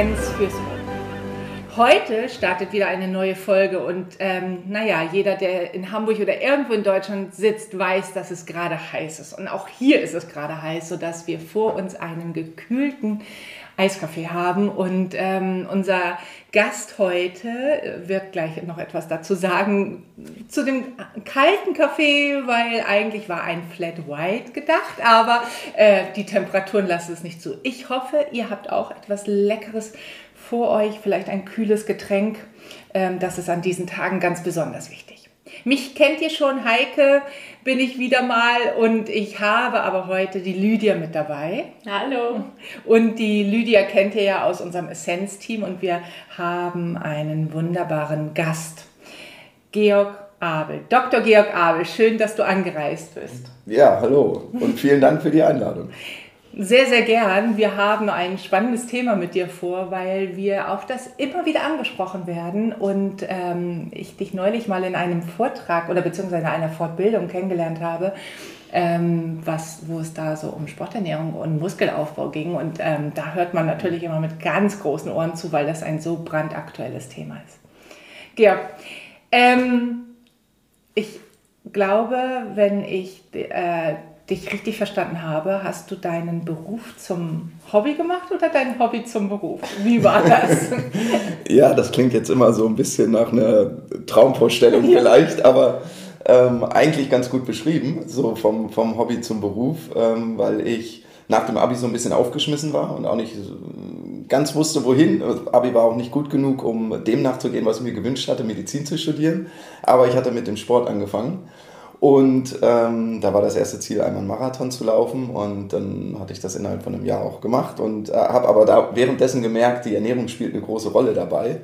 Essenz fürs Ohr. Heute startet wieder eine neue Folge und ähm, naja, jeder, der in Hamburg oder irgendwo in Deutschland sitzt, weiß, dass es gerade heiß ist. Und auch hier ist es gerade heiß, sodass wir vor uns einen gekühlten Eiskaffee haben. Und ähm, unser Gast heute wird gleich noch etwas dazu sagen zu dem kalten Kaffee, weil eigentlich war ein Flat White gedacht, aber äh, die Temperaturen lassen es nicht zu. Ich hoffe, ihr habt auch etwas Leckeres vor euch, vielleicht ein kühles Getränk. Ähm, das ist an diesen Tagen ganz besonders wichtig. Mich kennt ihr schon, Heike bin ich wieder mal und ich habe aber heute die Lydia mit dabei. Hallo. Und die Lydia kennt ihr ja aus unserem Essenz-Team und wir haben einen wunderbaren Gast, Georg Abel. Dr. Georg Abel, schön, dass du angereist bist. Ja, hallo und vielen Dank für die Einladung. Sehr, sehr gern. Wir haben ein spannendes Thema mit dir vor, weil wir auf das immer wieder angesprochen werden und ähm, ich dich neulich mal in einem Vortrag oder beziehungsweise in einer Fortbildung kennengelernt habe, ähm, was, wo es da so um Sporternährung und Muskelaufbau ging. Und ähm, da hört man natürlich immer mit ganz großen Ohren zu, weil das ein so brandaktuelles Thema ist. Georg, ähm, ich glaube, wenn ich äh, dich richtig verstanden habe, hast du deinen Beruf zum Hobby gemacht oder dein Hobby zum Beruf? Wie war das? ja, das klingt jetzt immer so ein bisschen nach einer Traumvorstellung vielleicht, aber ähm, eigentlich ganz gut beschrieben, so vom, vom Hobby zum Beruf, ähm, weil ich nach dem Abi so ein bisschen aufgeschmissen war und auch nicht ganz wusste, wohin. Abi war auch nicht gut genug, um dem nachzugehen, was ich mir gewünscht hatte, Medizin zu studieren. Aber ich hatte mit dem Sport angefangen und ähm, da war das erste Ziel, einmal einen Marathon zu laufen. Und dann hatte ich das innerhalb von einem Jahr auch gemacht und äh, habe aber da währenddessen gemerkt, die Ernährung spielt eine große Rolle dabei.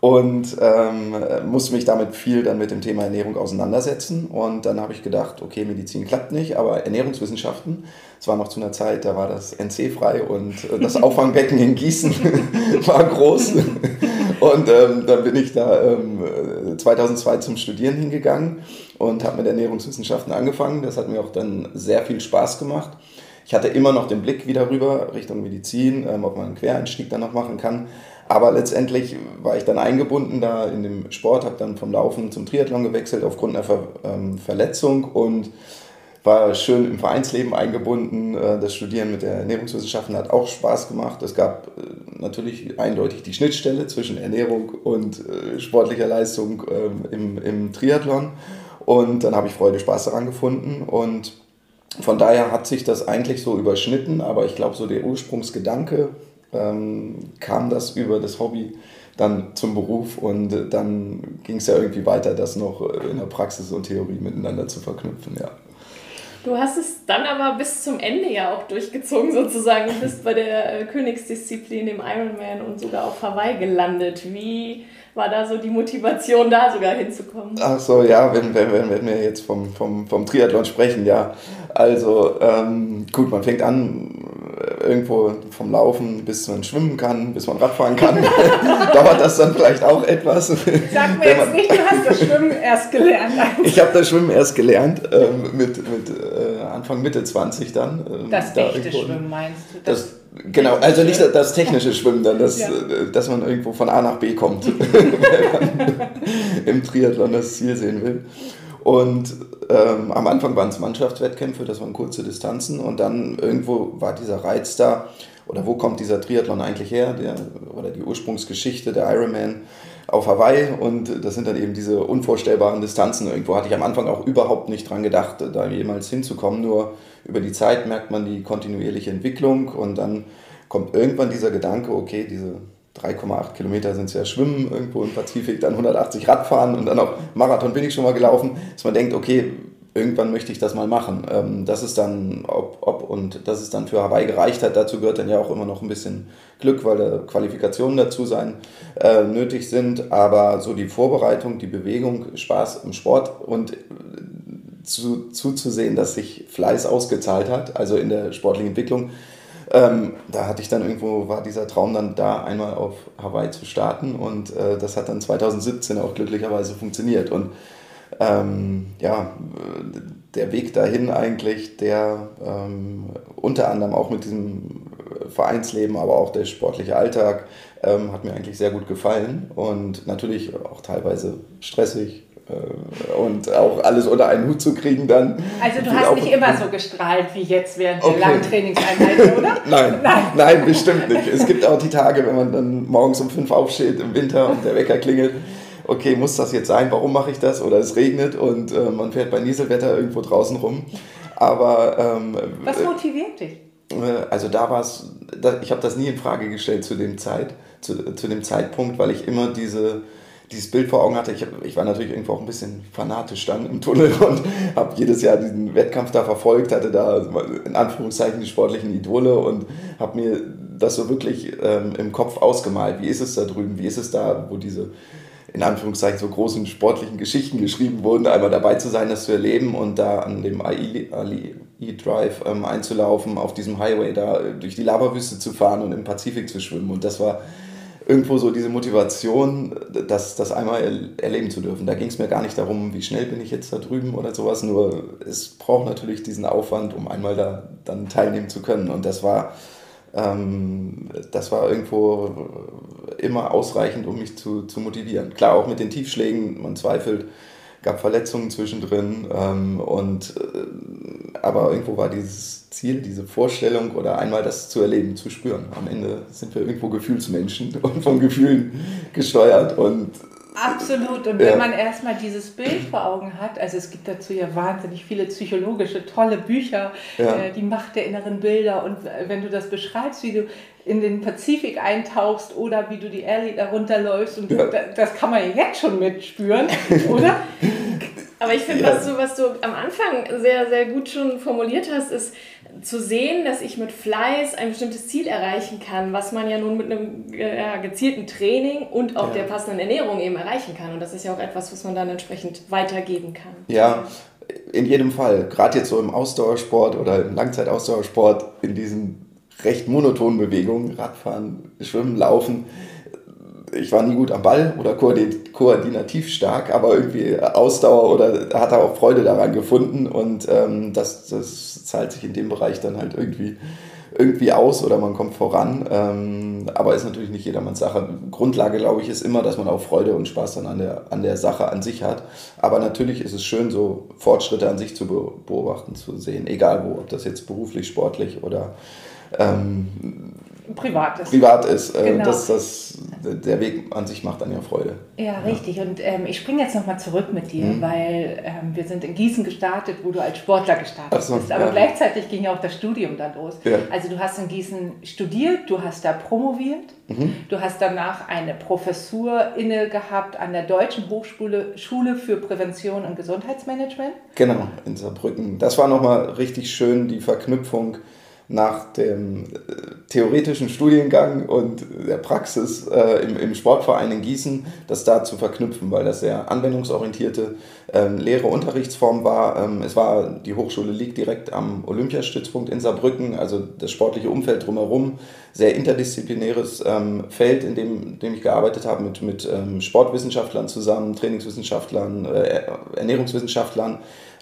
Und ähm, musste mich damit viel dann mit dem Thema Ernährung auseinandersetzen. Und dann habe ich gedacht, okay, Medizin klappt nicht, aber Ernährungswissenschaften, es war noch zu einer Zeit, da war das NC frei und äh, das Auffangbecken in Gießen war groß. Und ähm, dann bin ich da ähm, 2002 zum Studieren hingegangen und habe mit Ernährungswissenschaften angefangen. Das hat mir auch dann sehr viel Spaß gemacht. Ich hatte immer noch den Blick wieder rüber Richtung Medizin, ähm, ob man einen Quereinstieg dann noch machen kann. Aber letztendlich war ich dann eingebunden da in dem Sport, habe dann vom Laufen zum Triathlon gewechselt aufgrund einer Ver ähm, Verletzung und war schön im Vereinsleben eingebunden. Äh, das Studieren mit der Ernährungswissenschaften hat auch Spaß gemacht. Es gab äh, natürlich eindeutig die Schnittstelle zwischen Ernährung und äh, sportlicher Leistung ähm, im, im Triathlon. Und dann habe ich Freude, Spaß daran gefunden. Und von daher hat sich das eigentlich so überschnitten, aber ich glaube, so der Ursprungsgedanke ähm, kam das über das Hobby dann zum Beruf und dann ging es ja irgendwie weiter, das noch in der Praxis und Theorie miteinander zu verknüpfen, ja. Du hast es dann aber bis zum Ende ja auch durchgezogen sozusagen. Du bist bei der Königsdisziplin, dem Ironman und sogar auf Hawaii gelandet. Wie war da so die Motivation, da sogar hinzukommen? Ach so, ja, wenn, wenn, wenn, wenn wir jetzt vom, vom, vom Triathlon sprechen, ja. Also ähm, gut, man fängt an irgendwo vom Laufen bis man schwimmen kann, bis man Radfahren kann. Dauert das dann vielleicht auch etwas. Sag mir jetzt nicht, du hast das Schwimmen erst gelernt. ich habe das Schwimmen erst gelernt, ähm, mit, mit äh, Anfang, Mitte 20 dann. Ähm, das da echte Schwimmen meinst du? Das, das Genau, also nicht das technische Schwimmen, dann, das, ja. Äh, dass man irgendwo von A nach B kommt, wenn man im Triathlon das Ziel sehen will. Und ähm, am Anfang waren es Mannschaftswettkämpfe, das waren kurze Distanzen. Und dann irgendwo war dieser Reiz da, oder wo kommt dieser Triathlon eigentlich her, der, oder die Ursprungsgeschichte der Ironman auf Hawaii. Und das sind dann eben diese unvorstellbaren Distanzen. Irgendwo hatte ich am Anfang auch überhaupt nicht dran gedacht, da jemals hinzukommen, nur über die Zeit merkt man die kontinuierliche Entwicklung. Und dann kommt irgendwann dieser Gedanke, okay, diese 3,8 Kilometer sind es ja Schwimmen irgendwo im Pazifik, dann 180 Radfahren und dann auch Marathon bin ich schon mal gelaufen, dass man denkt, okay, irgendwann möchte ich das mal machen. Ähm, das ist dann, ob, ob und dass es dann für Hawaii gereicht hat, dazu gehört dann ja auch immer noch ein bisschen Glück, weil da Qualifikationen dazu sein äh, nötig sind. Aber so die Vorbereitung, die Bewegung, Spaß im Sport und äh, zu, zuzusehen, dass sich Fleiß ausgezahlt hat, also in der sportlichen Entwicklung, ähm, da hatte ich dann irgendwo, war dieser Traum dann da, einmal auf Hawaii zu starten und äh, das hat dann 2017 auch glücklicherweise funktioniert. Und ähm, ja, der Weg dahin eigentlich, der ähm, unter anderem auch mit diesem Vereinsleben, aber auch der sportliche Alltag ähm, hat mir eigentlich sehr gut gefallen und natürlich auch teilweise stressig, und auch alles unter einen Hut zu kriegen dann. Also du hast nicht immer so gestrahlt wie jetzt während okay. der langen Trainingseinheiten, oder? nein, nein, nein, bestimmt nicht. Es gibt auch die Tage, wenn man dann morgens um fünf aufsteht im Winter und der Wecker klingelt. Okay, muss das jetzt sein? Warum mache ich das? Oder es regnet und äh, man fährt bei Nieselwetter irgendwo draußen rum. Aber ähm, was motiviert dich? Äh, also da war es, ich habe das nie in Frage gestellt zu dem Zeit, zu, zu dem Zeitpunkt, weil ich immer diese dieses Bild vor Augen hatte. Ich, ich war natürlich irgendwo auch ein bisschen fanatisch dann im Tunnel und habe jedes Jahr diesen Wettkampf da verfolgt, hatte da in Anführungszeichen die sportlichen Idole und habe mir das so wirklich ähm, im Kopf ausgemalt. Wie ist es da drüben? Wie ist es da, wo diese in Anführungszeichen so großen sportlichen Geschichten geschrieben wurden, einmal dabei zu sein, das zu erleben und da an dem AI-Drive ähm, einzulaufen, auf diesem Highway da durch die Lavawüste zu fahren und im Pazifik zu schwimmen. Und das war irgendwo so diese Motivation, das, das einmal erleben zu dürfen. Da ging es mir gar nicht darum, wie schnell bin ich jetzt da drüben oder sowas, nur es braucht natürlich diesen Aufwand, um einmal da dann teilnehmen zu können. Und das war, ähm, das war irgendwo immer ausreichend, um mich zu, zu motivieren. Klar, auch mit den Tiefschlägen, man zweifelt, gab Verletzungen zwischendrin ähm, und äh, aber irgendwo war dieses Ziel, diese Vorstellung oder einmal das zu erleben, zu spüren. Am Ende sind wir irgendwo Gefühlsmenschen und von Gefühlen gesteuert und Absolut. Und wenn man erstmal dieses Bild vor Augen hat, also es gibt dazu ja wahnsinnig viele psychologische, tolle Bücher, ja. äh, die Macht der inneren Bilder. Und wenn du das beschreibst, wie du in den Pazifik eintauchst oder wie du die Ellie da runterläufst, und ja. das, das kann man ja jetzt schon mitspüren, oder? Aber ich finde, ja. was, du, was du am Anfang sehr, sehr gut schon formuliert hast, ist zu sehen, dass ich mit Fleiß ein bestimmtes Ziel erreichen kann, was man ja nun mit einem ja, gezielten Training und auch ja. der passenden Ernährung eben erreichen kann. Und das ist ja auch etwas, was man dann entsprechend weitergeben kann. Ja, in jedem Fall. Gerade jetzt so im Ausdauersport oder im Langzeitausdauersport, in diesen recht monotonen Bewegungen, Radfahren, Schwimmen, Laufen, ich war nie gut am Ball oder koordinativ stark, aber irgendwie Ausdauer oder hat er auch Freude daran gefunden und ähm, das, das zahlt sich in dem Bereich dann halt irgendwie, irgendwie aus oder man kommt voran. Ähm, aber ist natürlich nicht jedermanns Sache. Grundlage, glaube ich, ist immer, dass man auch Freude und Spaß dann an der, an der Sache an sich hat. Aber natürlich ist es schön, so Fortschritte an sich zu beobachten, zu sehen, egal wo, ob das jetzt beruflich, sportlich oder ähm, privat ist. Privat ist. Äh, genau. das, das, der Weg an sich macht dann ja Freude. Ja, richtig. Und ähm, ich springe jetzt nochmal zurück mit dir, mhm. weil ähm, wir sind in Gießen gestartet, wo du als Sportler gestartet so, bist. Aber ja. gleichzeitig ging ja auch das Studium dann los. Ja. Also du hast in Gießen studiert, du hast da promoviert, mhm. du hast danach eine Professur inne gehabt an der Deutschen Hochschule Schule für Prävention und Gesundheitsmanagement. Genau, in Saarbrücken. Das war nochmal richtig schön, die Verknüpfung nach dem äh, theoretischen Studiengang und der Praxis äh, im, im Sportverein in Gießen, das da zu verknüpfen, weil das sehr anwendungsorientierte ähm, Lehre Unterrichtsform war. Ähm, es war, die Hochschule liegt direkt am Olympiastützpunkt in Saarbrücken, also das sportliche Umfeld drumherum, sehr interdisziplinäres ähm, Feld, in dem, in dem ich gearbeitet habe mit, mit ähm, Sportwissenschaftlern zusammen, Trainingswissenschaftlern, äh, Ernährungswissenschaftlern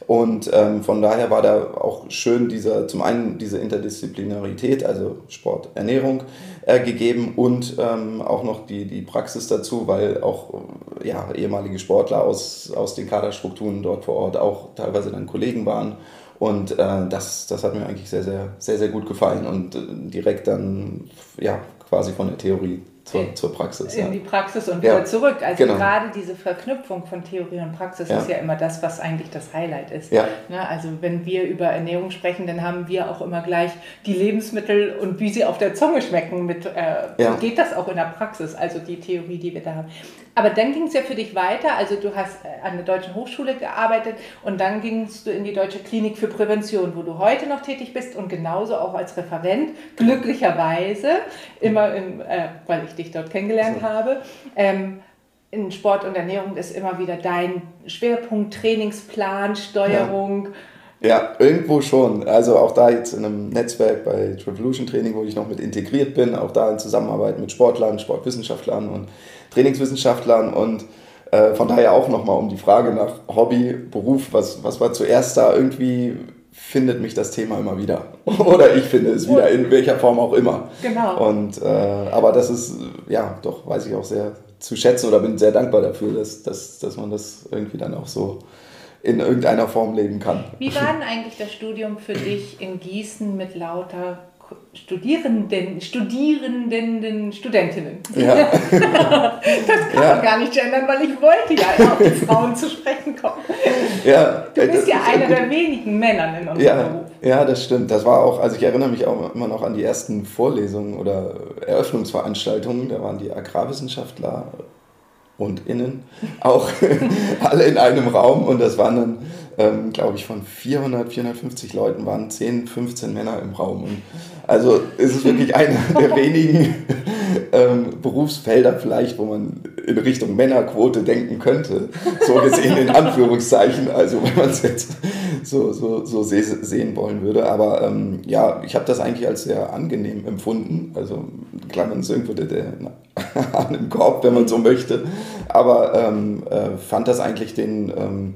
und ähm, von daher war da auch schön dieser, zum einen diese Interdisziplinarität, also Sport, Ernährung äh, gegeben und ähm, auch noch die, die Praxis dazu, weil auch ja, ehemalige Sportler aus, aus den Kaderstrukturen dort vor Ort auch teilweise dann Kollegen waren. Und äh, das, das hat mir eigentlich sehr, sehr, sehr, sehr gut gefallen und äh, direkt dann ja, quasi von der Theorie zur, zur Praxis. In ja. die Praxis und wieder ja, zurück. Also genau. gerade diese Verknüpfung von Theorie und Praxis ja. ist ja immer das, was eigentlich das Highlight ist. Ja. Ne? Also wenn wir über Ernährung sprechen, dann haben wir auch immer gleich die Lebensmittel und wie sie auf der Zunge schmecken. Mit, äh, Geht das auch in der Praxis, also die Theorie, die wir da haben. Aber dann ging es ja für dich weiter. Also du hast äh, an der Deutschen Hochschule gearbeitet und dann gingst du in die Deutsche Klinik für Prävention, wo du heute noch tätig bist und genauso auch als Referent, glücklicherweise, immer im, äh, weil ich dich dort kennengelernt so. habe. Ähm, in Sport und Ernährung ist immer wieder dein Schwerpunkt, Trainingsplan, Steuerung. Ja. Ja. irgendwo schon. Also auch da jetzt in einem Netzwerk bei Revolution Training, wo ich noch mit integriert bin, auch da in Zusammenarbeit mit Sportlern, Sportwissenschaftlern und Trainingswissenschaftlern und äh, von daher auch nochmal um die Frage nach Hobby, Beruf, was, was war zuerst da irgendwie findet mich das Thema immer wieder. Oder ich finde es wieder, in welcher Form auch immer. Genau. Und, äh, aber das ist, ja, doch, weiß ich auch sehr zu schätzen oder bin sehr dankbar dafür, dass, dass, dass man das irgendwie dann auch so in irgendeiner Form leben kann. Wie war denn eigentlich das Studium für dich in Gießen mit lauter Studierenden, Studierenden, Studentinnen. Ja. das kann ja. man gar nicht gendern, weil ich wollte ja auf die Frauen zu sprechen kommen. Ja, du bist ja einer der wenigen Männer in unserem ja, Beruf. Ja, das stimmt. Das war auch, also ich erinnere mich auch immer noch an die ersten Vorlesungen oder Eröffnungsveranstaltungen. Da waren die Agrarwissenschaftler und innen auch alle in einem Raum und das waren dann, ähm, glaube ich, von 400, 450 Leuten waren 10, 15 Männer im Raum. Und also es ist wirklich einer der wenigen ähm, Berufsfelder vielleicht, wo man in Richtung Männerquote denken könnte. So gesehen in Anführungszeichen, also wenn man es jetzt so, so, so sehen wollen würde. Aber ähm, ja, ich habe das eigentlich als sehr angenehm empfunden. Also klar, man ist irgendwo der, der an dem Korb, wenn man so möchte. Aber ähm, äh, fand das eigentlich den ähm,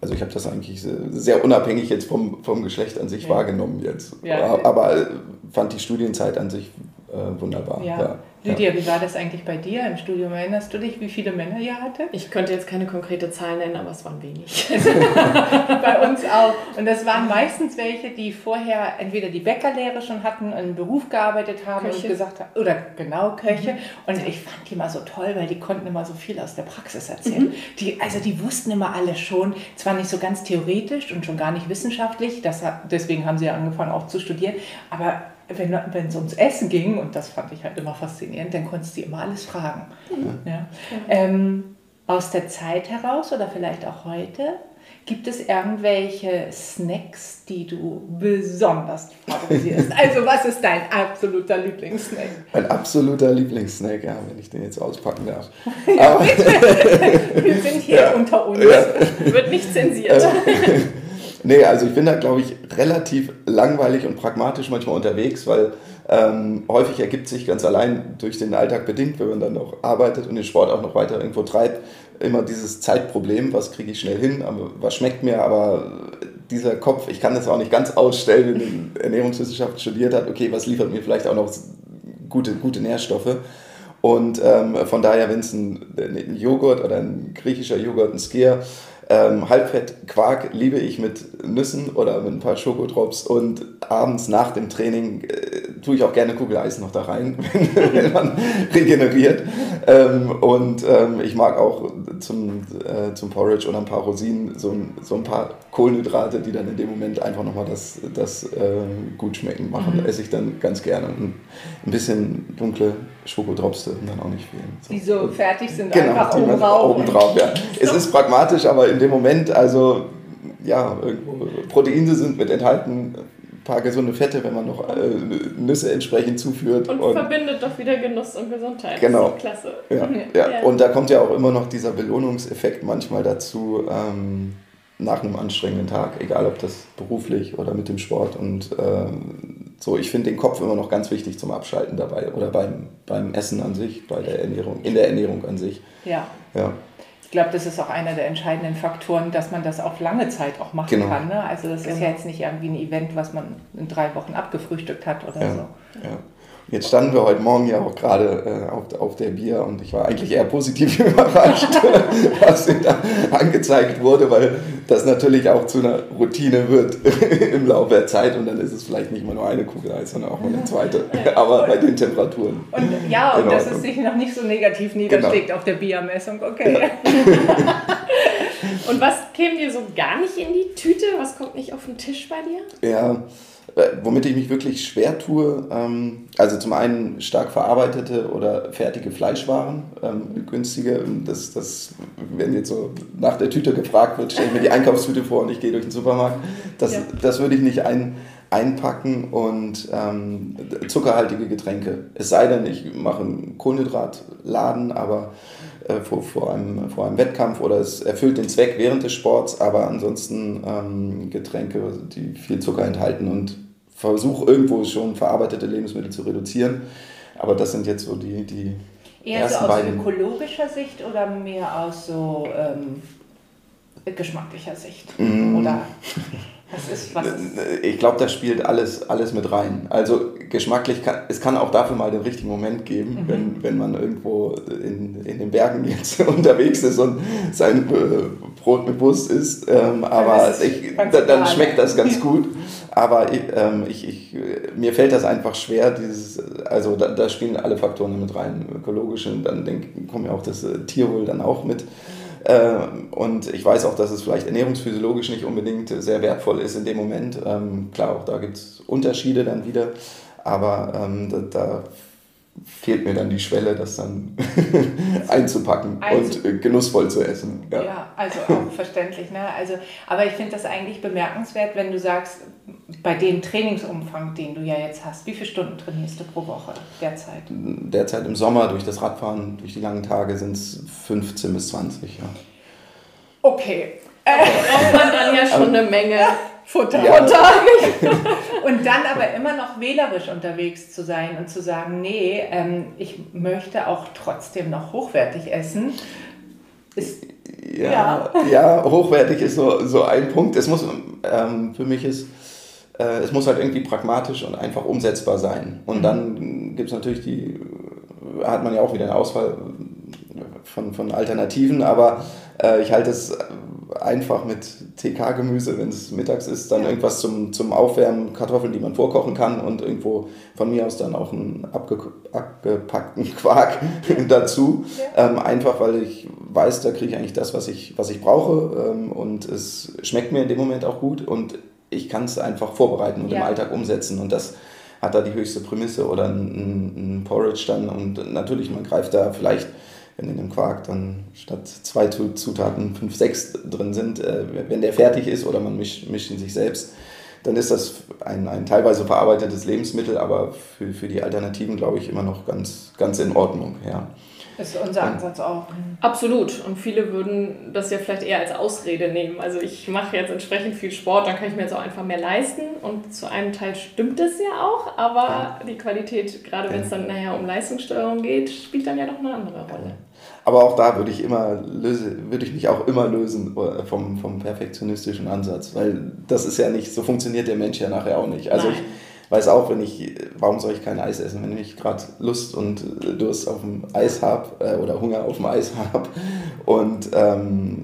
also ich habe das eigentlich sehr unabhängig jetzt vom, vom Geschlecht an sich ja. wahrgenommen jetzt. Ja. Aber äh, fand die Studienzeit an sich äh, wunderbar. Ja. Ja. Lydia, wie war das eigentlich bei dir im Studium? Erinnerst du dich, wie viele Männer ihr hatte? Ich könnte jetzt keine konkrete Zahl nennen, aber es waren wenig. bei uns auch. Und das waren meistens welche, die vorher entweder die Bäckerlehre schon hatten, einen Beruf gearbeitet haben Köche. und gesagt haben, oder genau Köche. Mhm. Und ich fand die immer so toll, weil die konnten immer so viel aus der Praxis erzählen. Mhm. Die, also die wussten immer alles schon, zwar nicht so ganz theoretisch und schon gar nicht wissenschaftlich, das deswegen haben sie ja angefangen auch zu studieren, aber wenn, es ums Essen ging, und das fand ich halt immer faszinierend, dann konntest du immer alles fragen. Mhm. Ja. Ähm, aus der Zeit heraus oder vielleicht auch heute, gibt es irgendwelche Snacks, die du besonders favorisierst? also was ist dein absoluter Lieblingssnack? Mein absoluter Lieblingssnack, ja, wenn ich den jetzt auspacken darf. ja, Wir sind hier ja, unter uns. Ja. Wird nicht zensiert. Nee, also ich bin da, glaube ich, relativ langweilig und pragmatisch manchmal unterwegs, weil ähm, häufig ergibt sich ganz allein durch den Alltag bedingt, wenn man dann noch arbeitet und den Sport auch noch weiter irgendwo treibt, immer dieses Zeitproblem, was kriege ich schnell hin, aber was schmeckt mir, aber dieser Kopf, ich kann das auch nicht ganz ausstellen, in Ernährungswissenschaft studiert hat, okay, was liefert mir vielleicht auch noch gute, gute Nährstoffe. Und ähm, von daher, wenn es ein, ein, Joghurt oder ein griechischer Joghurt, ein Skier, ähm, Halbfett-Quark liebe ich mit Nüssen oder mit ein paar Schokodrops und abends nach dem Training äh, tue ich auch gerne Kugeleis noch da rein, wenn man regeneriert. Ähm, und ähm, ich mag auch zum, äh, zum Porridge oder ein paar Rosinen so, so ein paar Kohlenhydrate, die dann in dem Moment einfach nochmal das, das äh, gut schmecken machen. Mhm. Esse ich dann ganz gerne. Und ein bisschen dunkle Schokodrops dürfen dann auch nicht fehlen. So. Die so fertig sind, genau, einfach oben drauf. Oben drauf ja. Es ist pragmatisch, aber in dem Moment, also ja, Proteine sind mit enthalten, ein paar gesunde Fette, wenn man noch äh, Nüsse entsprechend zuführt. Und, und, verbindet doch wieder Genuss und Gesundheit. Genau. klasse. Ja, ja. ja, Und da kommt ja auch immer noch dieser Belohnungseffekt manchmal dazu. Ähm, nach einem anstrengenden Tag, egal ob das beruflich oder mit dem Sport. Und ähm, so, ich finde den Kopf immer noch ganz wichtig zum Abschalten dabei oder beim, beim Essen an sich, bei der Ernährung, in der Ernährung an sich. Ja. ja. Ich glaube, das ist auch einer der entscheidenden Faktoren, dass man das auf lange Zeit auch machen genau. kann. Ne? Also das genau. ist ja jetzt nicht irgendwie ein Event, was man in drei Wochen abgefrühstückt hat oder ja. so. Ja. Jetzt standen wir heute Morgen ja auch gerade äh, auf, auf der Bier und ich war eigentlich eher positiv überrascht, was mir da angezeigt wurde, weil das natürlich auch zu einer Routine wird im Laufe der Zeit und dann ist es vielleicht nicht mal nur eine Kugel Eis, sondern auch mal eine zweite, aber bei den Temperaturen. Und ja, und dass es sich noch nicht so negativ niederschlägt genau. auf der Biermessung, okay. Ja. und was käme dir so gar nicht in die Tüte? Was kommt nicht auf den Tisch bei dir? Ja, womit ich mich wirklich schwer tue, ähm, also zum einen stark verarbeitete oder fertige Fleischwaren, ähm, günstige, das, das, wenn jetzt so nach der Tüte gefragt wird, stelle ich mir die Einkaufstüte vor und ich gehe durch den Supermarkt, das, ja. das würde ich nicht ein, einpacken und ähm, zuckerhaltige Getränke. Es sei denn, ich mache einen Kohlenhydratladen, aber äh, vor, vor, einem, vor einem Wettkampf oder es erfüllt den Zweck während des Sports, aber ansonsten ähm, Getränke, die viel Zucker enthalten und versuche irgendwo schon verarbeitete Lebensmittel zu reduzieren. Aber das sind jetzt so die, die Eher ersten so aus beiden. ökologischer Sicht oder mehr aus so ähm, geschmacklicher Sicht? Mm. Oder Was ist, was ist? Ich glaube, da spielt alles, alles mit rein. Also geschmacklich, kann, es kann auch dafür mal den richtigen Moment geben, mhm. wenn, wenn man irgendwo in, in den Bergen jetzt unterwegs ist und sein äh, Brot mit Wurst isst. Ähm, aber ich, da, dann schmeckt das ganz gut. Aber ich, ähm, ich, ich, mir fällt das einfach schwer, dieses, also da, da spielen alle Faktoren mit rein, ökologische, und dann denk, kommt ja auch das äh, Tierwohl dann auch mit. Ähm, und ich weiß auch, dass es vielleicht ernährungsphysiologisch nicht unbedingt sehr wertvoll ist in dem Moment. Ähm, klar, auch da gibt es Unterschiede dann wieder, aber ähm, da, da fehlt mir dann die Schwelle, das dann einzupacken Einzu und äh, genussvoll zu essen. Ja, ja also auch verständlich. Ne? Also, aber ich finde das eigentlich bemerkenswert, wenn du sagst, bei dem Trainingsumfang, den du ja jetzt hast, wie viele Stunden trainierst du pro Woche derzeit? Derzeit im Sommer durch das Radfahren, durch die langen Tage sind es 15 bis 20, ja. Okay. Äh, braucht man dann ja schon eine Menge Futter. Ja. Futter. und dann aber immer noch wählerisch unterwegs zu sein und zu sagen, nee, ähm, ich möchte auch trotzdem noch hochwertig essen. Ist, ja, ja, ja. hochwertig ist so, so ein Punkt. Es muss, ähm, für mich ist, äh, es muss halt irgendwie pragmatisch und einfach umsetzbar sein. Und mhm. dann gibt es natürlich die, hat man ja auch wieder eine Auswahl von, von Alternativen, aber äh, ich halte es einfach mit TK-Gemüse, wenn es mittags ist, dann ja. irgendwas zum, zum Aufwärmen, Kartoffeln, die man vorkochen kann und irgendwo von mir aus dann auch einen abge abgepackten Quark dazu. Ja. Ähm, einfach, weil ich weiß, da kriege ich eigentlich das, was ich, was ich brauche ähm, und es schmeckt mir in dem Moment auch gut und ich kann es einfach vorbereiten und ja. im Alltag umsetzen und das hat da die höchste Prämisse oder ein, ein Porridge dann und natürlich, man greift da vielleicht wenn in dem Quark dann statt zwei Zutaten fünf, sechs drin sind, äh, wenn der fertig ist oder man mischt, mischt ihn sich selbst, dann ist das ein, ein teilweise verarbeitetes Lebensmittel, aber für, für die Alternativen, glaube ich, immer noch ganz, ganz in Ordnung. Ja. Das ist unser Ansatz auch. Absolut. Und viele würden das ja vielleicht eher als Ausrede nehmen. Also ich mache jetzt entsprechend viel Sport, dann kann ich mir jetzt auch einfach mehr leisten. Und zu einem Teil stimmt es ja auch, aber ja. die Qualität, gerade wenn es dann nachher um Leistungssteuerung geht, spielt dann ja doch eine andere Rolle. Aber auch da würde ich immer löse, würde ich mich auch immer lösen äh, vom, vom perfektionistischen Ansatz, weil das ist ja nicht, so funktioniert der Mensch ja nachher auch nicht. Also Nein. ich weiß auch, wenn ich, warum soll ich kein Eis essen, wenn ich gerade Lust und Durst auf dem Eis habe äh, oder Hunger auf dem Eis habe und ähm,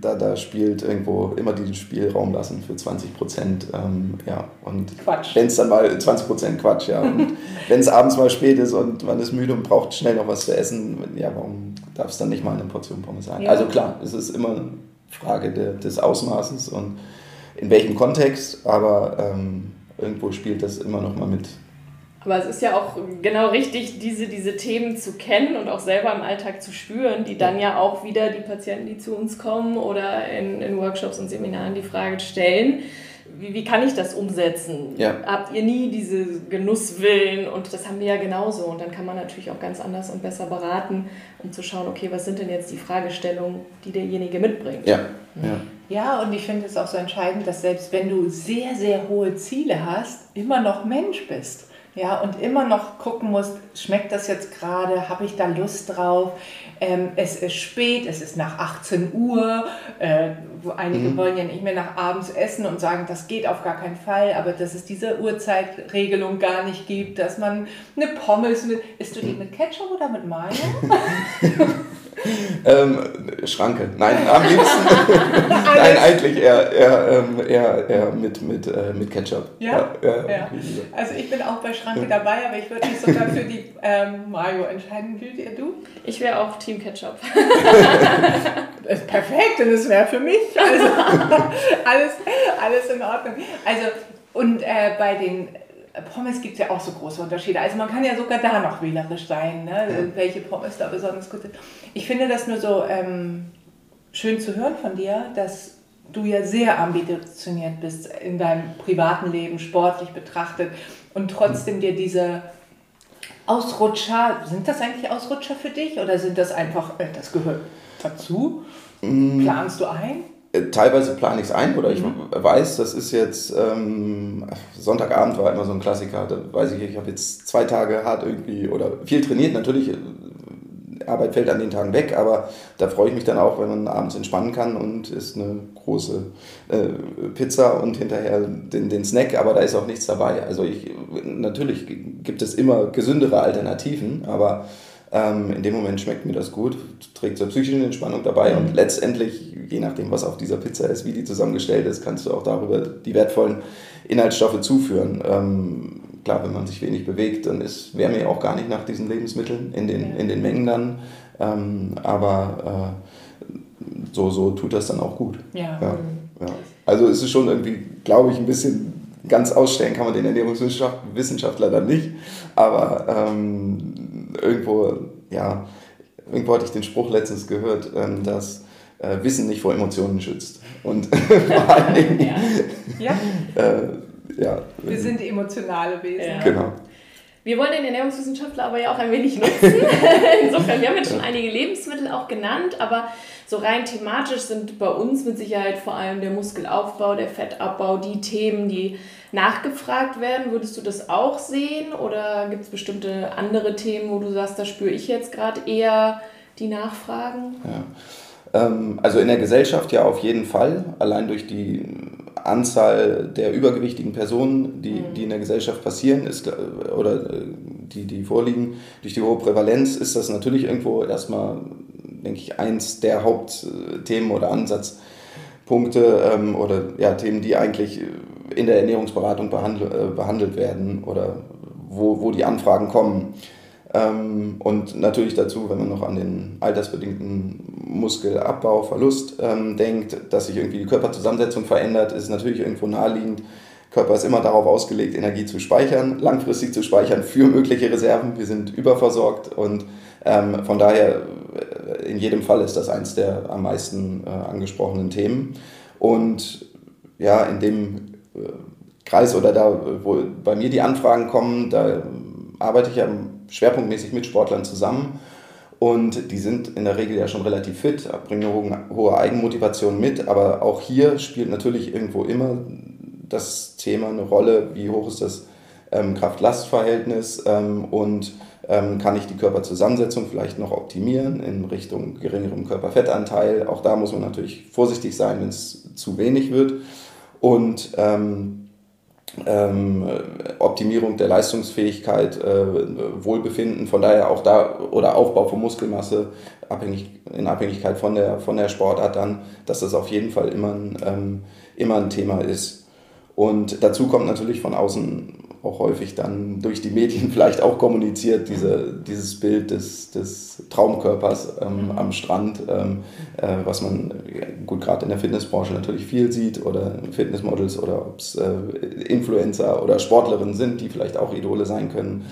da, da spielt irgendwo immer diesen Spielraum lassen für 20 Prozent. Ähm, ja, und wenn es dann mal 20 Prozent Quatsch, ja. Und wenn es abends mal spät ist und man ist müde und braucht schnell noch was zu essen, ja, warum darf es dann nicht mal eine Portion Pommes sein? Ja. Also klar, es ist immer eine Frage de, des Ausmaßes und in welchem Kontext, aber ähm, irgendwo spielt das immer noch mal mit aber es ist ja auch genau richtig, diese, diese Themen zu kennen und auch selber im Alltag zu spüren, die dann ja auch wieder die Patienten, die zu uns kommen oder in, in Workshops und Seminaren die Frage stellen, wie, wie kann ich das umsetzen? Ja. Habt ihr nie diese Genusswillen? Und das haben wir ja genauso. Und dann kann man natürlich auch ganz anders und besser beraten, um zu schauen, okay, was sind denn jetzt die Fragestellungen, die derjenige mitbringt? Ja, ja. Ja, und ich finde es auch so entscheidend, dass selbst wenn du sehr, sehr hohe Ziele hast, immer noch Mensch bist. Ja, und immer noch gucken musst, schmeckt das jetzt gerade, habe ich da Lust drauf? Ähm, es ist spät, es ist nach 18 Uhr, äh, wo einige mhm. wollen ja nicht mehr nach abends essen und sagen, das geht auf gar keinen Fall, aber dass es diese Uhrzeitregelung gar nicht gibt, dass man eine Pommes mit, isst du die mit Ketchup oder mit Mayo? ähm, Schranke. Nein, am liebsten. Nein, eigentlich eher, eher, ähm, eher, eher mit, mit, äh, mit Ketchup. Ja? Ja, ja? ja? Also ich bin auch bei Schranke dabei, aber ich würde mich sogar für die ähm, Mayo entscheiden. Wie du? Ich wäre auch Team Ketchup. das ist perfekt und es wäre für mich. Also alles, alles in Ordnung. Also und äh, bei den Pommes gibt es ja auch so große Unterschiede. Also man kann ja sogar da noch wählerisch sein, ne? Ja. welche Pommes da besonders gut sind. Ich finde das nur so ähm, schön zu hören von dir, dass du ja sehr ambitioniert bist in deinem privaten Leben, sportlich betrachtet und trotzdem dir diese Ausrutscher, sind das eigentlich Ausrutscher für dich oder sind das einfach, äh, das gehört dazu? Mm. Planst du ein? Äh, teilweise plane ich es ein oder ich mhm. weiß, das ist jetzt ähm, Sonntagabend war immer so ein Klassiker. Da weiß ich, ich habe jetzt zwei Tage hart irgendwie oder viel trainiert. Natürlich äh, Arbeit fällt an den Tagen weg, aber da freue ich mich dann auch, wenn man abends entspannen kann und isst eine große äh, Pizza und hinterher den, den Snack, aber da ist auch nichts dabei. Also ich, natürlich gibt es immer gesündere Alternativen, aber ähm, in dem Moment schmeckt mir das gut, trägt zur psychischen Entspannung dabei mhm. und letztendlich, je nachdem, was auf dieser Pizza ist, wie die zusammengestellt ist, kannst du auch darüber die wertvollen Inhaltsstoffe zuführen. Ähm, klar, wenn man sich wenig bewegt, dann wäre mir auch gar nicht nach diesen Lebensmitteln in den, ja. in den Mengen dann. Ähm, aber äh, so, so tut das dann auch gut. Ja. ja, ja. Also es ist schon irgendwie, glaube ich, ein bisschen ganz ausstellen kann man den Ernährungswissenschaftler dann nicht. Aber ähm, irgendwo, ja, irgendwo hatte ich den Spruch letztens gehört, ähm, dass äh, Wissen nicht vor Emotionen schützt. Und vor allen Dingen, ja. ja. Äh, ja. Wir sind emotionale Wesen. Ja. Genau. Wir wollen den Ernährungswissenschaftler aber ja auch ein wenig nutzen. Insofern, wir haben jetzt schon einige Lebensmittel auch genannt, aber so rein thematisch sind bei uns mit Sicherheit vor allem der Muskelaufbau, der Fettabbau, die Themen, die nachgefragt werden. Würdest du das auch sehen oder gibt es bestimmte andere Themen, wo du sagst, da spüre ich jetzt gerade eher die Nachfragen? Ja. Ähm, also in der Gesellschaft ja auf jeden Fall, allein durch die Anzahl der übergewichtigen Personen, die, mhm. die in der Gesellschaft passieren ist, oder äh, die, die vorliegen, durch die hohe Prävalenz ist das natürlich irgendwo erstmal, denke ich, eins der Hauptthemen oder Ansatzpunkte ähm, oder ja, Themen, die eigentlich in der Ernährungsberatung behandelt, äh, behandelt werden oder wo, wo die Anfragen kommen. Ähm, und natürlich dazu, wenn man noch an den altersbedingten Muskelabbau, Verlust ähm, denkt, dass sich irgendwie die Körperzusammensetzung verändert, ist natürlich irgendwo naheliegend. Körper ist immer darauf ausgelegt, Energie zu speichern, langfristig zu speichern für mögliche Reserven. Wir sind überversorgt und ähm, von daher äh, in jedem Fall ist das eins der am meisten äh, angesprochenen Themen. Und ja, in dem äh, Kreis oder da, wo bei mir die Anfragen kommen, da arbeite ich ja schwerpunktmäßig mit Sportlern zusammen und die sind in der Regel ja schon relativ fit, bringen eine hohe Eigenmotivation mit, aber auch hier spielt natürlich irgendwo immer das Thema eine Rolle, wie hoch ist das ähm, Kraft-Last-Verhältnis ähm, und ähm, kann ich die Körperzusammensetzung vielleicht noch optimieren in Richtung geringerem Körperfettanteil. Auch da muss man natürlich vorsichtig sein, wenn es zu wenig wird. Und ähm, ähm, Optimierung der Leistungsfähigkeit, äh, Wohlbefinden, von daher auch da oder Aufbau von Muskelmasse abhängig, in Abhängigkeit von der, von der Sportart dann, dass das auf jeden Fall immer ein, ähm, immer ein Thema ist. Und dazu kommt natürlich von außen auch häufig dann durch die Medien vielleicht auch kommuniziert, diese, dieses Bild des, des Traumkörpers ähm, mhm. am Strand, ähm, äh, was man gut gerade in der Fitnessbranche natürlich viel sieht oder Fitnessmodels oder ob es äh, Influencer oder Sportlerinnen sind, die vielleicht auch Idole sein können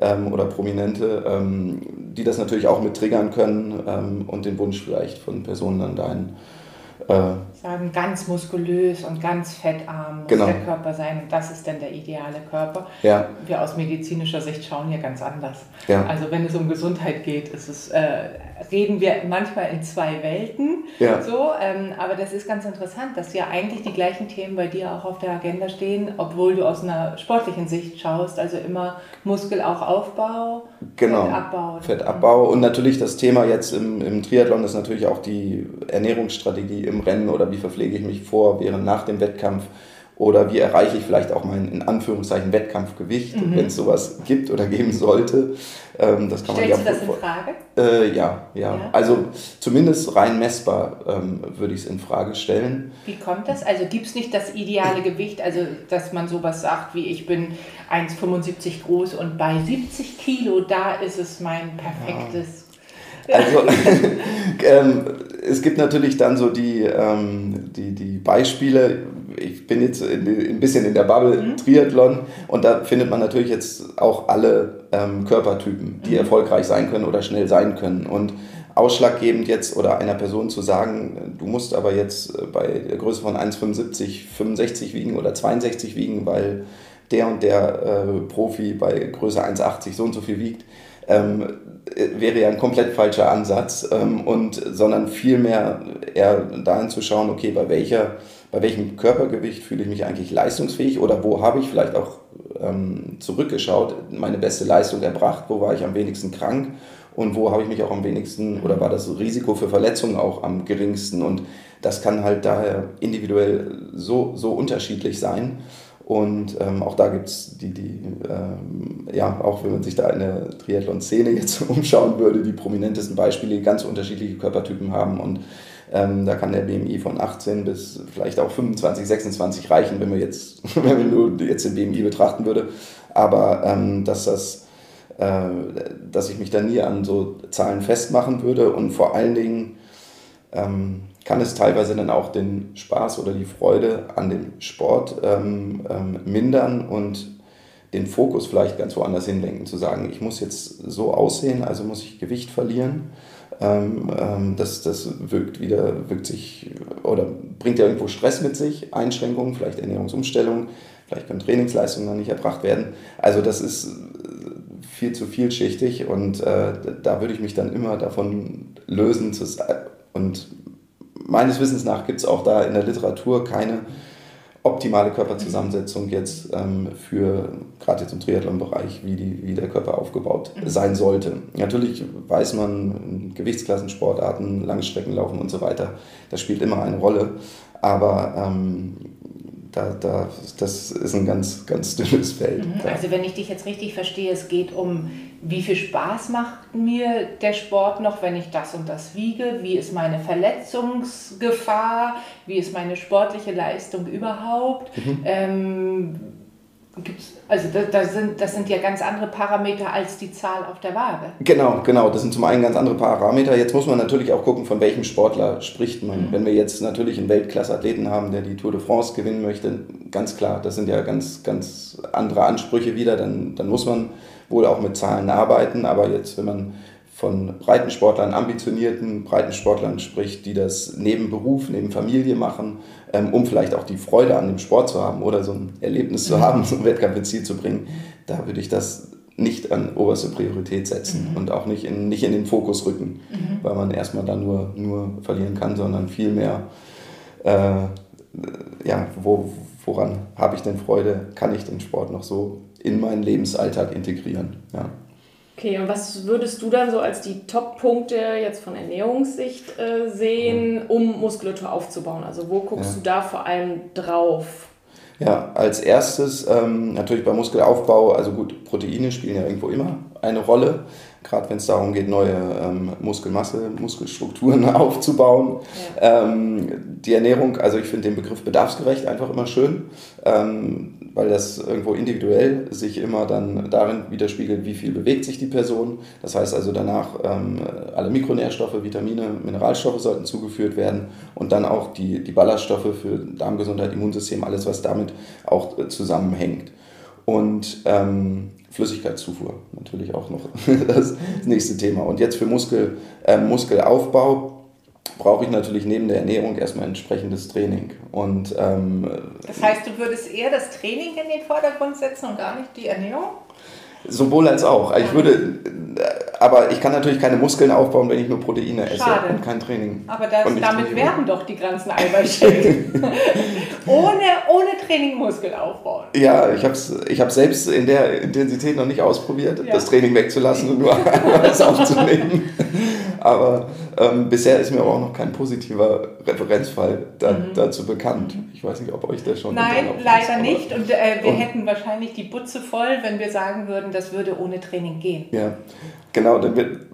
ähm, oder Prominente, ähm, die das natürlich auch mit triggern können ähm, und den Wunsch vielleicht von Personen dann dahin äh, sagen, ganz muskulös und ganz fettarm muss genau. der Körper sein und das ist dann der ideale Körper. Ja. Wir aus medizinischer Sicht schauen hier ganz anders. Ja. Also wenn es um Gesundheit geht, ist es, äh, reden wir manchmal in zwei Welten. Ja. So, ähm, aber das ist ganz interessant, dass ja eigentlich die gleichen Themen bei dir auch auf der Agenda stehen, obwohl du aus einer sportlichen Sicht schaust, also immer Muskel auch Aufbau, genau. Fettabbau. Fettabbau und natürlich das Thema jetzt im, im Triathlon ist natürlich auch die Ernährungsstrategie im Rennen oder wie verpflege ich mich vor, während, nach dem Wettkampf oder wie erreiche ich vielleicht auch mein in Anführungszeichen Wettkampfgewicht, mhm. wenn es sowas gibt oder geben sollte. Ähm, das kann Stellst man ja du das in Frage? Äh, ja, ja, ja, Also zumindest rein messbar ähm, würde ich es in Frage stellen. Wie kommt das? Also gibt es nicht das ideale Gewicht, also dass man sowas sagt wie ich bin 1,75 groß und bei 70 Kilo, da ist es mein perfektes also ähm, es gibt natürlich dann so die, ähm, die, die Beispiele. Ich bin jetzt in, ein bisschen in der Bubble mhm. Triathlon und da findet man natürlich jetzt auch alle ähm, Körpertypen, die mhm. erfolgreich sein können oder schnell sein können. Und ausschlaggebend jetzt oder einer Person zu sagen, du musst aber jetzt äh, bei der Größe von 1,75, 65 wiegen oder 62 wiegen, weil der und der äh, Profi bei Größe 1,80 so und so viel wiegt ähm, wäre ja ein komplett falscher Ansatz, ähm, und, sondern vielmehr eher dahin zu schauen, okay, bei, welcher, bei welchem Körpergewicht fühle ich mich eigentlich leistungsfähig oder wo habe ich vielleicht auch ähm, zurückgeschaut, meine beste Leistung erbracht, wo war ich am wenigsten krank und wo habe ich mich auch am wenigsten oder war das Risiko für Verletzungen auch am geringsten. Und das kann halt daher individuell so, so unterschiedlich sein. Und ähm, auch da gibt es die, die ähm, ja, auch wenn man sich da in der Triathlon-Szene jetzt umschauen würde, die prominentesten Beispiele, die ganz unterschiedliche Körpertypen haben. Und ähm, da kann der BMI von 18 bis vielleicht auch 25, 26 reichen, wenn man jetzt, wenn man jetzt den BMI betrachten würde. Aber ähm, dass das äh, dass ich mich da nie an so Zahlen festmachen würde und vor allen Dingen ähm, kann es teilweise dann auch den Spaß oder die Freude an dem Sport ähm, ähm, mindern und den Fokus vielleicht ganz woanders hinlenken, zu sagen, ich muss jetzt so aussehen, also muss ich Gewicht verlieren. Ähm, ähm, das, das wirkt wieder, wirkt sich oder bringt ja irgendwo Stress mit sich, Einschränkungen, vielleicht Ernährungsumstellungen, vielleicht können Trainingsleistungen dann nicht erbracht werden. Also das ist viel zu vielschichtig und äh, da würde ich mich dann immer davon lösen. Zu, und meines Wissens nach gibt es auch da in der Literatur keine optimale Körperzusammensetzung jetzt ähm, für gerade jetzt im Triathlon-Bereich, wie, wie der Körper aufgebaut mhm. sein sollte. Natürlich weiß man, Gewichtsklassensportarten, Langstreckenlaufen und so weiter, das spielt immer eine Rolle. Aber ähm, da, da, das ist ein ganz, ganz dünnes Feld. Mhm. Also wenn ich dich jetzt richtig verstehe, es geht um, wie viel Spaß macht mir der Sport noch, wenn ich das und das wiege, wie ist meine Verletzungsgefahr, wie ist meine sportliche Leistung überhaupt. Mhm. Ähm, Gibt's, also das, das, sind, das sind ja ganz andere Parameter als die Zahl auf der Waage. Genau, genau. Das sind zum einen ganz andere Parameter. Jetzt muss man natürlich auch gucken, von welchem Sportler spricht man. Mhm. Wenn wir jetzt natürlich einen Weltklasse-Athleten haben, der die Tour de France gewinnen möchte, ganz klar, das sind ja ganz, ganz andere Ansprüche wieder, dann, dann muss man wohl auch mit Zahlen arbeiten. Aber jetzt, wenn man von Breitensportlern, ambitionierten Breitensportlern spricht, die das neben Beruf, neben Familie machen, ähm, um vielleicht auch die Freude an dem Sport zu haben oder so ein Erlebnis zu mhm. haben, so ein Wettkampf ins Ziel zu bringen, da würde ich das nicht an oberste Priorität setzen mhm. und auch nicht in, nicht in den Fokus rücken, mhm. weil man erstmal da nur, nur verlieren kann, sondern vielmehr, äh, ja, wo, woran habe ich denn Freude, kann ich den Sport noch so in meinen Lebensalltag integrieren. Ja. Okay, und was würdest du dann so als die Top-Punkte jetzt von Ernährungssicht äh, sehen, um Muskulatur aufzubauen? Also wo guckst ja. du da vor allem drauf? Ja, als erstes ähm, natürlich beim Muskelaufbau, also gut, Proteine spielen ja irgendwo immer eine Rolle gerade wenn es darum geht, neue ähm, Muskelmasse, Muskelstrukturen aufzubauen. Ja. Ähm, die Ernährung, also ich finde den Begriff bedarfsgerecht einfach immer schön, ähm, weil das irgendwo individuell sich immer dann darin widerspiegelt, wie viel bewegt sich die Person. Das heißt also danach ähm, alle Mikronährstoffe, Vitamine, Mineralstoffe sollten zugeführt werden und dann auch die, die Ballaststoffe für Darmgesundheit, Immunsystem, alles was damit auch äh, zusammenhängt. Und ähm, Flüssigkeitszufuhr natürlich auch noch das nächste Thema. Und jetzt für Muskel, äh, Muskelaufbau brauche ich natürlich neben der Ernährung erstmal entsprechendes Training. Und, ähm, das heißt, du würdest eher das Training in den Vordergrund setzen und gar nicht die Ernährung? Sowohl als auch. Ich würde, aber ich kann natürlich keine Muskeln aufbauen, wenn ich nur Proteine esse Schade. und kein Training. Aber das, damit werden doch die ganzen Eiweißshakes. ohne, ohne Training Muskel aufbauen. Ja, ich habe es ich hab selbst in der Intensität noch nicht ausprobiert, ja. das Training wegzulassen und nur was aufzunehmen. Aber ähm, bisher ist mir aber auch noch kein positiver Referenzfall da, mhm. dazu bekannt. Ich weiß nicht, ob euch der schon. Nein, leider ist, nicht. Und äh, wir und, hätten wahrscheinlich die Butze voll, wenn wir sagen würden, das würde ohne Training gehen. Ja, genau.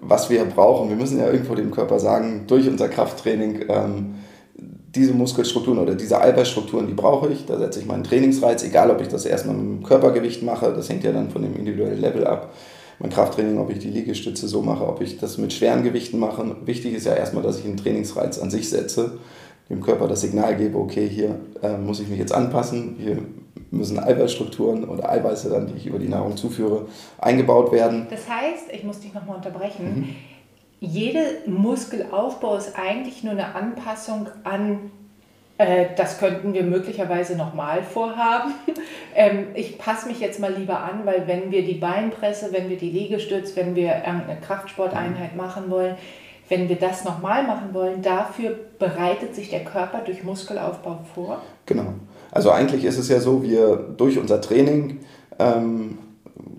Was wir brauchen, wir müssen ja irgendwo dem Körper sagen, durch unser Krafttraining, ähm, diese Muskelstrukturen oder diese Eiweißstrukturen, die brauche ich. Da setze ich meinen Trainingsreiz, egal ob ich das erstmal mit dem Körpergewicht mache, das hängt ja dann von dem individuellen Level ab mein Krafttraining, ob ich die Liegestütze so mache, ob ich das mit schweren Gewichten mache. Wichtig ist ja erstmal, dass ich einen Trainingsreiz an sich setze, dem Körper das Signal gebe, okay, hier äh, muss ich mich jetzt anpassen, hier müssen Eiweißstrukturen oder Eiweiße dann, die ich über die Nahrung zuführe, eingebaut werden. Das heißt, ich muss dich nochmal unterbrechen, mhm. jeder Muskelaufbau ist eigentlich nur eine Anpassung an äh, das könnten wir möglicherweise nochmal vorhaben. Ähm, ich passe mich jetzt mal lieber an, weil wenn wir die Beinpresse, wenn wir die Liegestütz, wenn wir irgendeine Kraftsporteinheit machen wollen, wenn wir das nochmal machen wollen, dafür bereitet sich der Körper durch Muskelaufbau vor? Genau. Also eigentlich ist es ja so, wir durch unser Training ähm,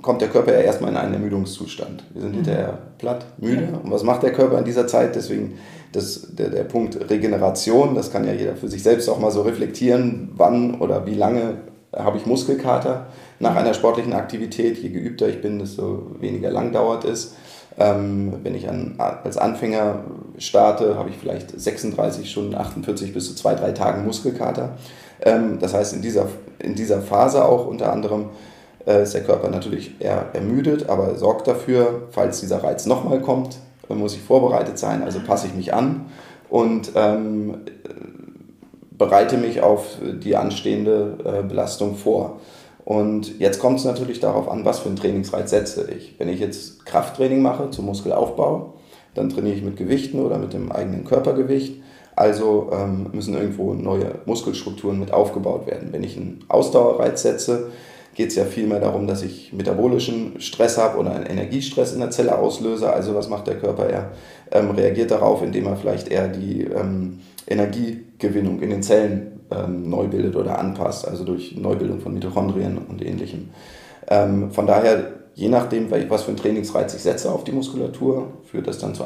kommt der Körper ja erstmal in einen Ermüdungszustand. Wir sind mhm. hinterher platt, müde. Ja. Und was macht der Körper in dieser Zeit? Deswegen das, der, der Punkt Regeneration, das kann ja jeder für sich selbst auch mal so reflektieren, wann oder wie lange habe ich Muskelkater nach einer sportlichen Aktivität. Je geübter ich bin, desto weniger lang dauert es. Ähm, wenn ich an, als Anfänger starte, habe ich vielleicht 36 Stunden, 48 bis zu zwei, drei Tagen Muskelkater. Ähm, das heißt, in dieser, in dieser Phase auch unter anderem äh, ist der Körper natürlich eher ermüdet, aber sorgt dafür, falls dieser Reiz nochmal kommt, muss ich vorbereitet sein, also passe ich mich an und ähm, bereite mich auf die anstehende äh, Belastung vor. Und jetzt kommt es natürlich darauf an, was für einen Trainingsreiz setze ich. Wenn ich jetzt Krafttraining mache zum Muskelaufbau, dann trainiere ich mit Gewichten oder mit dem eigenen Körpergewicht. Also ähm, müssen irgendwo neue Muskelstrukturen mit aufgebaut werden. Wenn ich einen Ausdauerreiz setze, geht es ja vielmehr darum, dass ich metabolischen Stress habe oder einen Energiestress in der Zelle auslöse. Also was macht der Körper? Er ähm, reagiert darauf, indem er vielleicht eher die ähm, Energiegewinnung in den Zellen ähm, neu bildet oder anpasst, also durch Neubildung von Mitochondrien und ähnlichem. Ähm, von daher, je nachdem, was für einen Trainingsreiz ich setze auf die Muskulatur, führt das dann zu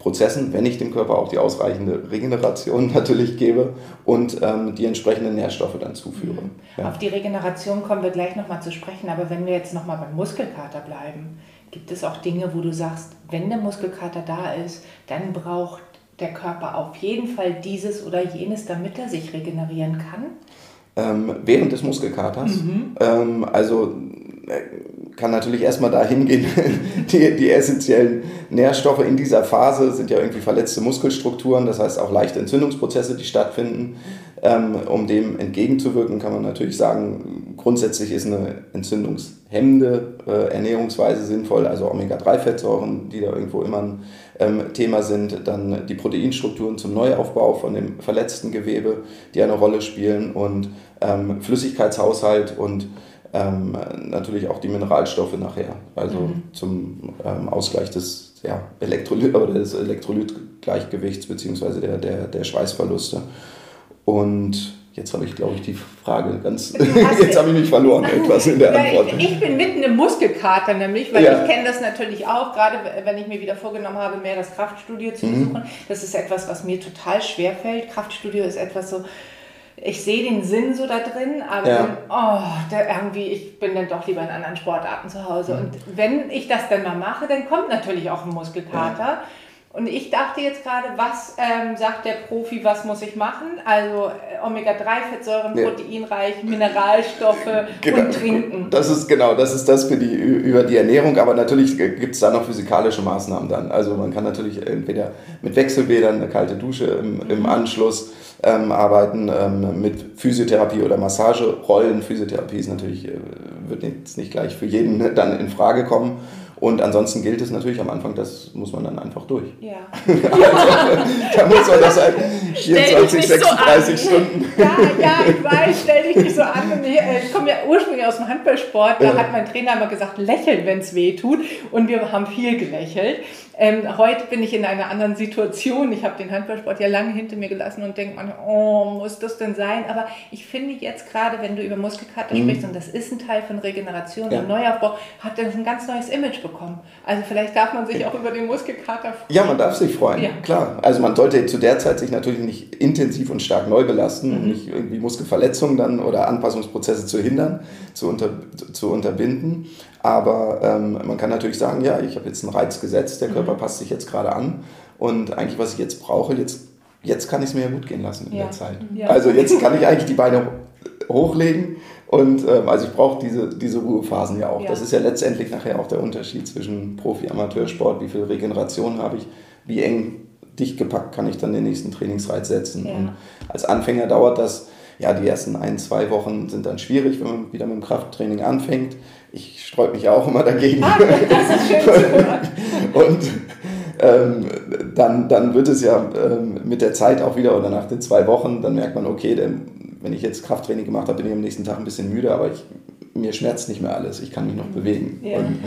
Anpassungsprozessen, wenn ich dem Körper auch die ausreichende Regeneration natürlich gebe und ähm, die entsprechenden Nährstoffe dann zuführe. Mhm. Ja. Auf die Regeneration kommen wir gleich nochmal zu sprechen, aber wenn wir jetzt nochmal beim Muskelkater bleiben, gibt es auch Dinge, wo du sagst, wenn der Muskelkater da ist, dann braucht der Körper auf jeden Fall dieses oder jenes, damit er sich regenerieren kann? Ähm, während des Muskelkaters. Mhm. Ähm, also äh, kann natürlich erstmal dahin gehen, die, die essentiellen Nährstoffe in dieser Phase sind ja irgendwie verletzte Muskelstrukturen, das heißt auch leichte Entzündungsprozesse, die stattfinden. Ähm, um dem entgegenzuwirken, kann man natürlich sagen, grundsätzlich ist eine entzündungshemmende äh, Ernährungsweise sinnvoll, also Omega-3-Fettsäuren, die da irgendwo immer ein ähm, Thema sind, dann die Proteinstrukturen zum Neuaufbau von dem verletzten Gewebe, die eine Rolle spielen und ähm, Flüssigkeitshaushalt und ähm, natürlich auch die Mineralstoffe nachher, also mhm. zum ähm, Ausgleich des ja, Elektrolyt oder des Elektrolytgleichgewichts bzw. Der, der, der Schweißverluste. Und Jetzt habe ich, glaube ich, die Frage ganz. Jetzt habe ich mich verloren etwas in der Antwort. Ich, ich bin mitten im Muskelkater nämlich, weil ja. ich kenne das natürlich auch, gerade wenn ich mir wieder vorgenommen habe, mehr das Kraftstudio zu mhm. besuchen. Das ist etwas, was mir total schwer fällt. Kraftstudio ist etwas so, ich sehe den Sinn so da drin, aber ja. dann, oh, da irgendwie, ich bin dann doch lieber in anderen Sportarten zu Hause. Mhm. Und wenn ich das dann mal mache, dann kommt natürlich auch ein Muskelkater. Ja. Und ich dachte jetzt gerade, was ähm, sagt der Profi, was muss ich machen? Also äh, Omega-3-Fettsäuren, ja. proteinreich, Mineralstoffe genau. und trinken. Das ist genau, das ist das für die, über die Ernährung, aber natürlich gibt es da noch physikalische Maßnahmen dann. Also man kann natürlich entweder mit Wechselbädern, eine kalte Dusche im, im mhm. Anschluss ähm, arbeiten, ähm, mit Physiotherapie oder Massagerollen. Physiotherapie ist natürlich, äh, wird jetzt nicht gleich für jeden dann in Frage kommen. Und ansonsten gilt es natürlich am Anfang, das muss man dann einfach durch. Ja. also, da muss man das halt 24, 36 so Stunden. Ja, ja, ich weiß, stell dich nicht so an. Ich, äh, ich komme ja ursprünglich aus dem Handballsport, da ja. hat mein Trainer immer gesagt, lächeln, wenn es weh tut. Und wir haben viel gelächelt. Ähm, heute bin ich in einer anderen Situation. Ich habe den Handballsport ja lange hinter mir gelassen und denke man, oh, muss das denn sein? Aber ich finde jetzt gerade, wenn du über Muskelkater mhm. sprichst, und das ist ein Teil von Regeneration ja. und Neuaufbau, hat das ein ganz neues Image bekommen. Also vielleicht darf man sich auch über den Muskelkater freuen. Ja, man darf sich freuen, ja. klar. Also man sollte zu der Zeit sich natürlich nicht intensiv und stark neu belasten, mhm. nicht irgendwie Muskelverletzungen dann oder Anpassungsprozesse zu hindern, zu, unter, zu unterbinden. Aber ähm, man kann natürlich sagen, ja, ich habe jetzt einen Reiz gesetzt, der Körper mhm. passt sich jetzt gerade an und eigentlich, was ich jetzt brauche, jetzt, jetzt kann ich es mir ja gut gehen lassen in ja. der Zeit. Ja. Also jetzt kann ich eigentlich die Beine hochlegen und ähm, also ich brauche diese, diese Ruhephasen ja auch. Das ist ja letztendlich nachher auch der Unterschied zwischen Profi-Amateursport, wie viel Regeneration habe ich, wie eng dicht gepackt kann ich dann den nächsten Trainingsreiz setzen. Und als Anfänger dauert das, ja, die ersten ein, zwei Wochen sind dann schwierig, wenn man wieder mit dem Krafttraining anfängt ich sträube mich auch immer dagegen. Ah, das ist schön Und ähm, dann, dann wird es ja ähm, mit der Zeit auch wieder oder nach den zwei Wochen, dann merkt man, okay, denn, wenn ich jetzt Krafttraining gemacht habe, bin ich am nächsten Tag ein bisschen müde, aber ich, mir schmerzt nicht mehr alles, ich kann mich noch bewegen. Ja. Und,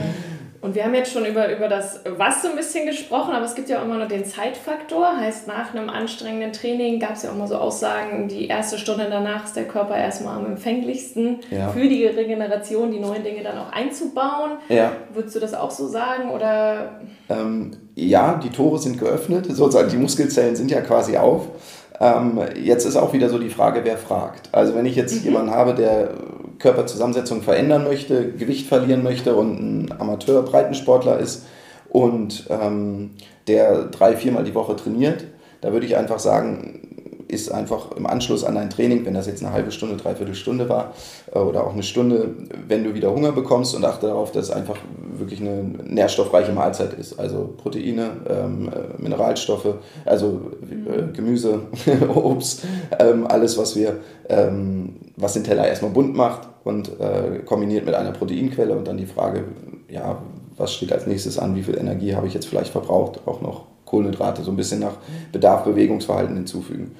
Und wir haben jetzt schon über, über das Was so ein bisschen gesprochen, aber es gibt ja auch immer noch den Zeitfaktor. Heißt, nach einem anstrengenden Training gab es ja auch mal so Aussagen, die erste Stunde danach ist der Körper erstmal am empfänglichsten ja. für die Regeneration, die neuen Dinge dann auch einzubauen. Ja. Würdest du das auch so sagen? Oder? Ähm, ja, die Tore sind geöffnet, sozusagen die Muskelzellen sind ja quasi auf. Ähm, jetzt ist auch wieder so die Frage, wer fragt. Also wenn ich jetzt mhm. jemanden habe, der Körperzusammensetzung verändern möchte, Gewicht verlieren möchte und ein Amateur-Breitensportler ist und ähm, der drei, viermal die Woche trainiert, da würde ich einfach sagen, ist einfach im Anschluss an dein Training, wenn das jetzt eine halbe Stunde, dreiviertel Stunde war äh, oder auch eine Stunde, wenn du wieder Hunger bekommst und achte darauf, dass es einfach wirklich eine nährstoffreiche Mahlzeit ist. Also Proteine, ähm, äh, Mineralstoffe, also äh, Gemüse, Obst, ähm, alles, was wir, ähm, was den Teller erstmal bunt macht und äh, kombiniert mit einer Proteinquelle und dann die Frage, ja, was steht als nächstes an, wie viel Energie habe ich jetzt vielleicht verbraucht, auch noch Kohlenhydrate so ein bisschen nach Bedarf Bewegungsverhalten hinzufügen.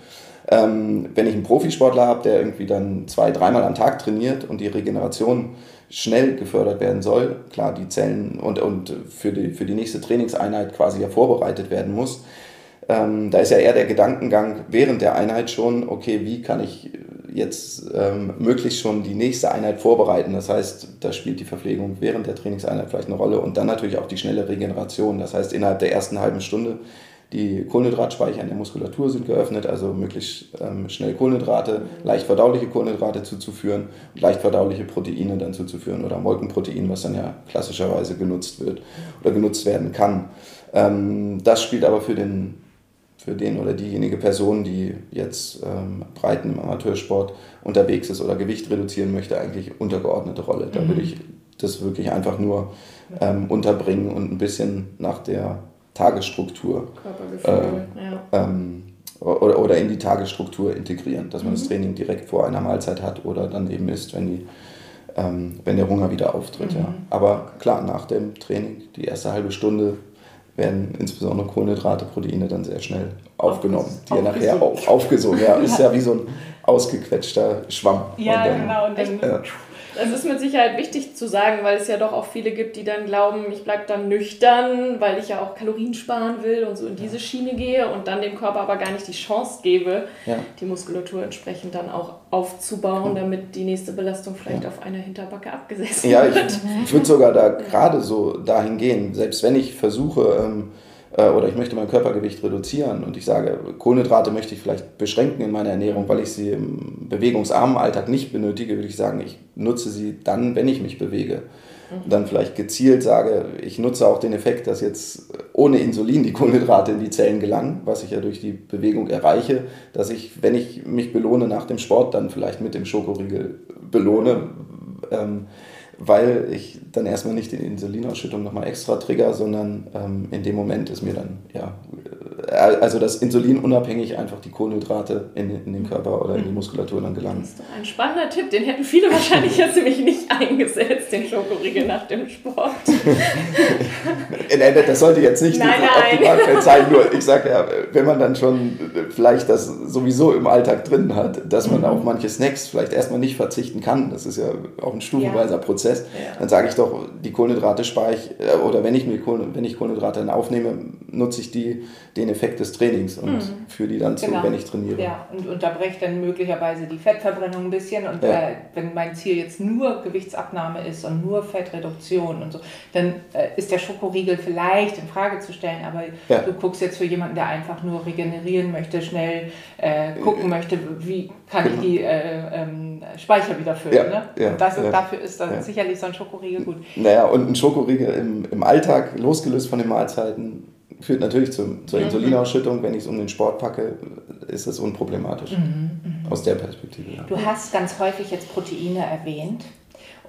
Ähm, wenn ich einen Profisportler habe, der irgendwie dann zwei, dreimal am Tag trainiert und die Regeneration schnell gefördert werden soll, klar, die Zellen und, und für, die, für die nächste Trainingseinheit quasi ja vorbereitet werden muss, ähm, da ist ja eher der Gedankengang während der Einheit schon, okay, wie kann ich jetzt ähm, möglichst schon die nächste Einheit vorbereiten. Das heißt, da spielt die Verpflegung während der Trainingseinheit vielleicht eine Rolle und dann natürlich auch die schnelle Regeneration. Das heißt, innerhalb der ersten halben Stunde die Kohlenhydratspeicher in der Muskulatur sind geöffnet, also möglichst ähm, schnell Kohlenhydrate, leicht verdauliche Kohlenhydrate zuzuführen und leicht verdauliche Proteine dann zuzuführen oder Molkenprotein, was dann ja klassischerweise genutzt wird oder genutzt werden kann. Ähm, das spielt aber für den für den oder diejenige Person, die jetzt ähm, Breiten im Amateursport unterwegs ist oder Gewicht reduzieren möchte, eigentlich untergeordnete Rolle. Da mhm. würde ich das wirklich einfach nur ähm, unterbringen und ein bisschen nach der Tagesstruktur äh, ja. ähm, oder, oder in die Tagesstruktur integrieren, dass man mhm. das Training direkt vor einer Mahlzeit hat oder dann eben isst, wenn, die, ähm, wenn der Hunger wieder auftritt. Mhm. Ja. Aber klar, nach dem Training, die erste halbe Stunde werden insbesondere Kohlenhydrate, Proteine dann sehr schnell aufgenommen, die ja nachher auch aufgesogen. Ja, ist ja wie so ein ausgequetschter Schwamm. Ja, und dann, genau. Und dann, ja. Das ist mit Sicherheit wichtig zu sagen, weil es ja doch auch viele gibt, die dann glauben, ich bleibe dann nüchtern, weil ich ja auch Kalorien sparen will und so in diese Schiene gehe und dann dem Körper aber gar nicht die Chance gebe, ja. die Muskulatur entsprechend dann auch aufzubauen, damit die nächste Belastung vielleicht ja. auf einer Hinterbacke abgesetzt ja, wird. Ja, ich, ich würde sogar da gerade so dahin gehen, selbst wenn ich versuche, ähm, äh, oder ich möchte mein Körpergewicht reduzieren und ich sage, Kohlenhydrate möchte ich vielleicht beschränken in meiner Ernährung, weil ich sie im bewegungsarmen Alltag nicht benötige, würde ich sagen, ich nutze sie dann, wenn ich mich bewege. Und dann vielleicht gezielt sage, ich nutze auch den Effekt, dass jetzt ohne Insulin die Kohlenhydrate in die Zellen gelangen, was ich ja durch die Bewegung erreiche, dass ich, wenn ich mich belohne nach dem Sport, dann vielleicht mit dem Schokoriegel belohne. Ähm, weil ich dann erstmal nicht die Insulinausschüttung nochmal extra trigger, sondern ähm, in dem Moment ist mir dann, ja, also das Insulin unabhängig einfach die Kohlenhydrate in, in den Körper oder in die mhm. Muskulatur dann gelangen. Das ist doch ein spannender Tipp, den hätten viele wahrscheinlich jetzt nämlich nicht eingesetzt, den Schokoriegel nach dem Sport. das sollte jetzt nicht nein, die Optimalfeld sein, nur ich sage ja, wenn man dann schon vielleicht das sowieso im Alltag drin hat, dass man mhm. auf manche Snacks vielleicht erstmal nicht verzichten kann, das ist ja auch ein stufenweiser ja. Prozess, ja. dann sage ich doch, die Kohlenhydrate spare ich, äh, oder wenn ich, mir wenn ich Kohlenhydrate dann aufnehme, nutze ich die, den Effekt des Trainings und mhm. führe die dann zu, genau. wenn ich trainiere. Ja, und unterbreche dann möglicherweise die Fettverbrennung ein bisschen. Und ja. äh, wenn mein Ziel jetzt nur Gewichtsabnahme ist und nur Fettreduktion und so, dann äh, ist der Schokoriegel vielleicht in Frage zu stellen. Aber ja. du guckst jetzt für jemanden, der einfach nur regenerieren möchte, schnell äh, gucken möchte, wie kann genau. ich die äh, ähm, Speicher wieder füllen. Ja, ne? ja, und das ist, dafür ist dann sicherlich so ein Schokoriegel gut. Naja, und ein Schokoriegel im, im Alltag, losgelöst von den Mahlzeiten, führt natürlich zum, zur mhm. Insulinausschüttung. Wenn ich es um den Sport packe, ist es unproblematisch. Mhm, mh. Aus der Perspektive. Du hast ganz häufig jetzt Proteine erwähnt.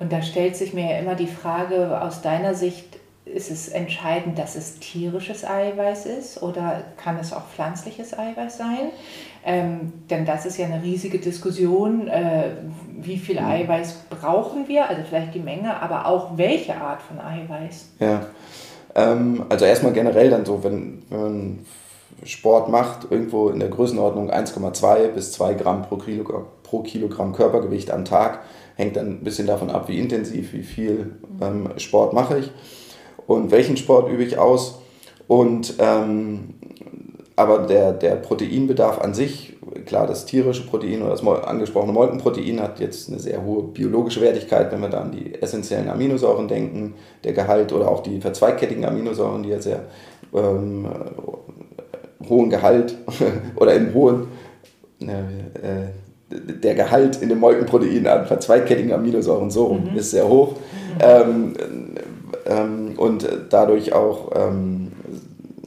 Und da stellt sich mir ja immer die Frage aus deiner Sicht, ist es entscheidend, dass es tierisches Eiweiß ist oder kann es auch pflanzliches Eiweiß sein? Ähm, denn das ist ja eine riesige Diskussion, äh, wie viel mhm. Eiweiß brauchen wir, also vielleicht die Menge, aber auch welche Art von Eiweiß. Ja, ähm, also erstmal generell dann so, wenn, wenn man Sport macht, irgendwo in der Größenordnung 1,2 bis 2 Gramm pro Kilogramm, pro Kilogramm Körpergewicht am Tag, hängt dann ein bisschen davon ab, wie intensiv, wie viel ähm, Sport mache ich. und welchen Sport übe ich aus. Und ähm, aber der, der Proteinbedarf an sich, klar, das tierische Protein oder das angesprochene Molkenprotein hat jetzt eine sehr hohe biologische Wertigkeit, wenn wir da an die essentiellen Aminosäuren denken, der Gehalt oder auch die verzweigkettigen Aminosäuren, die ja sehr ähm, hohen Gehalt oder im hohen äh, äh, der Gehalt in dem Molkenprotein an verzweigkettigen Aminosäuren so mhm. ist sehr hoch mhm. ähm, ähm, und dadurch auch ähm,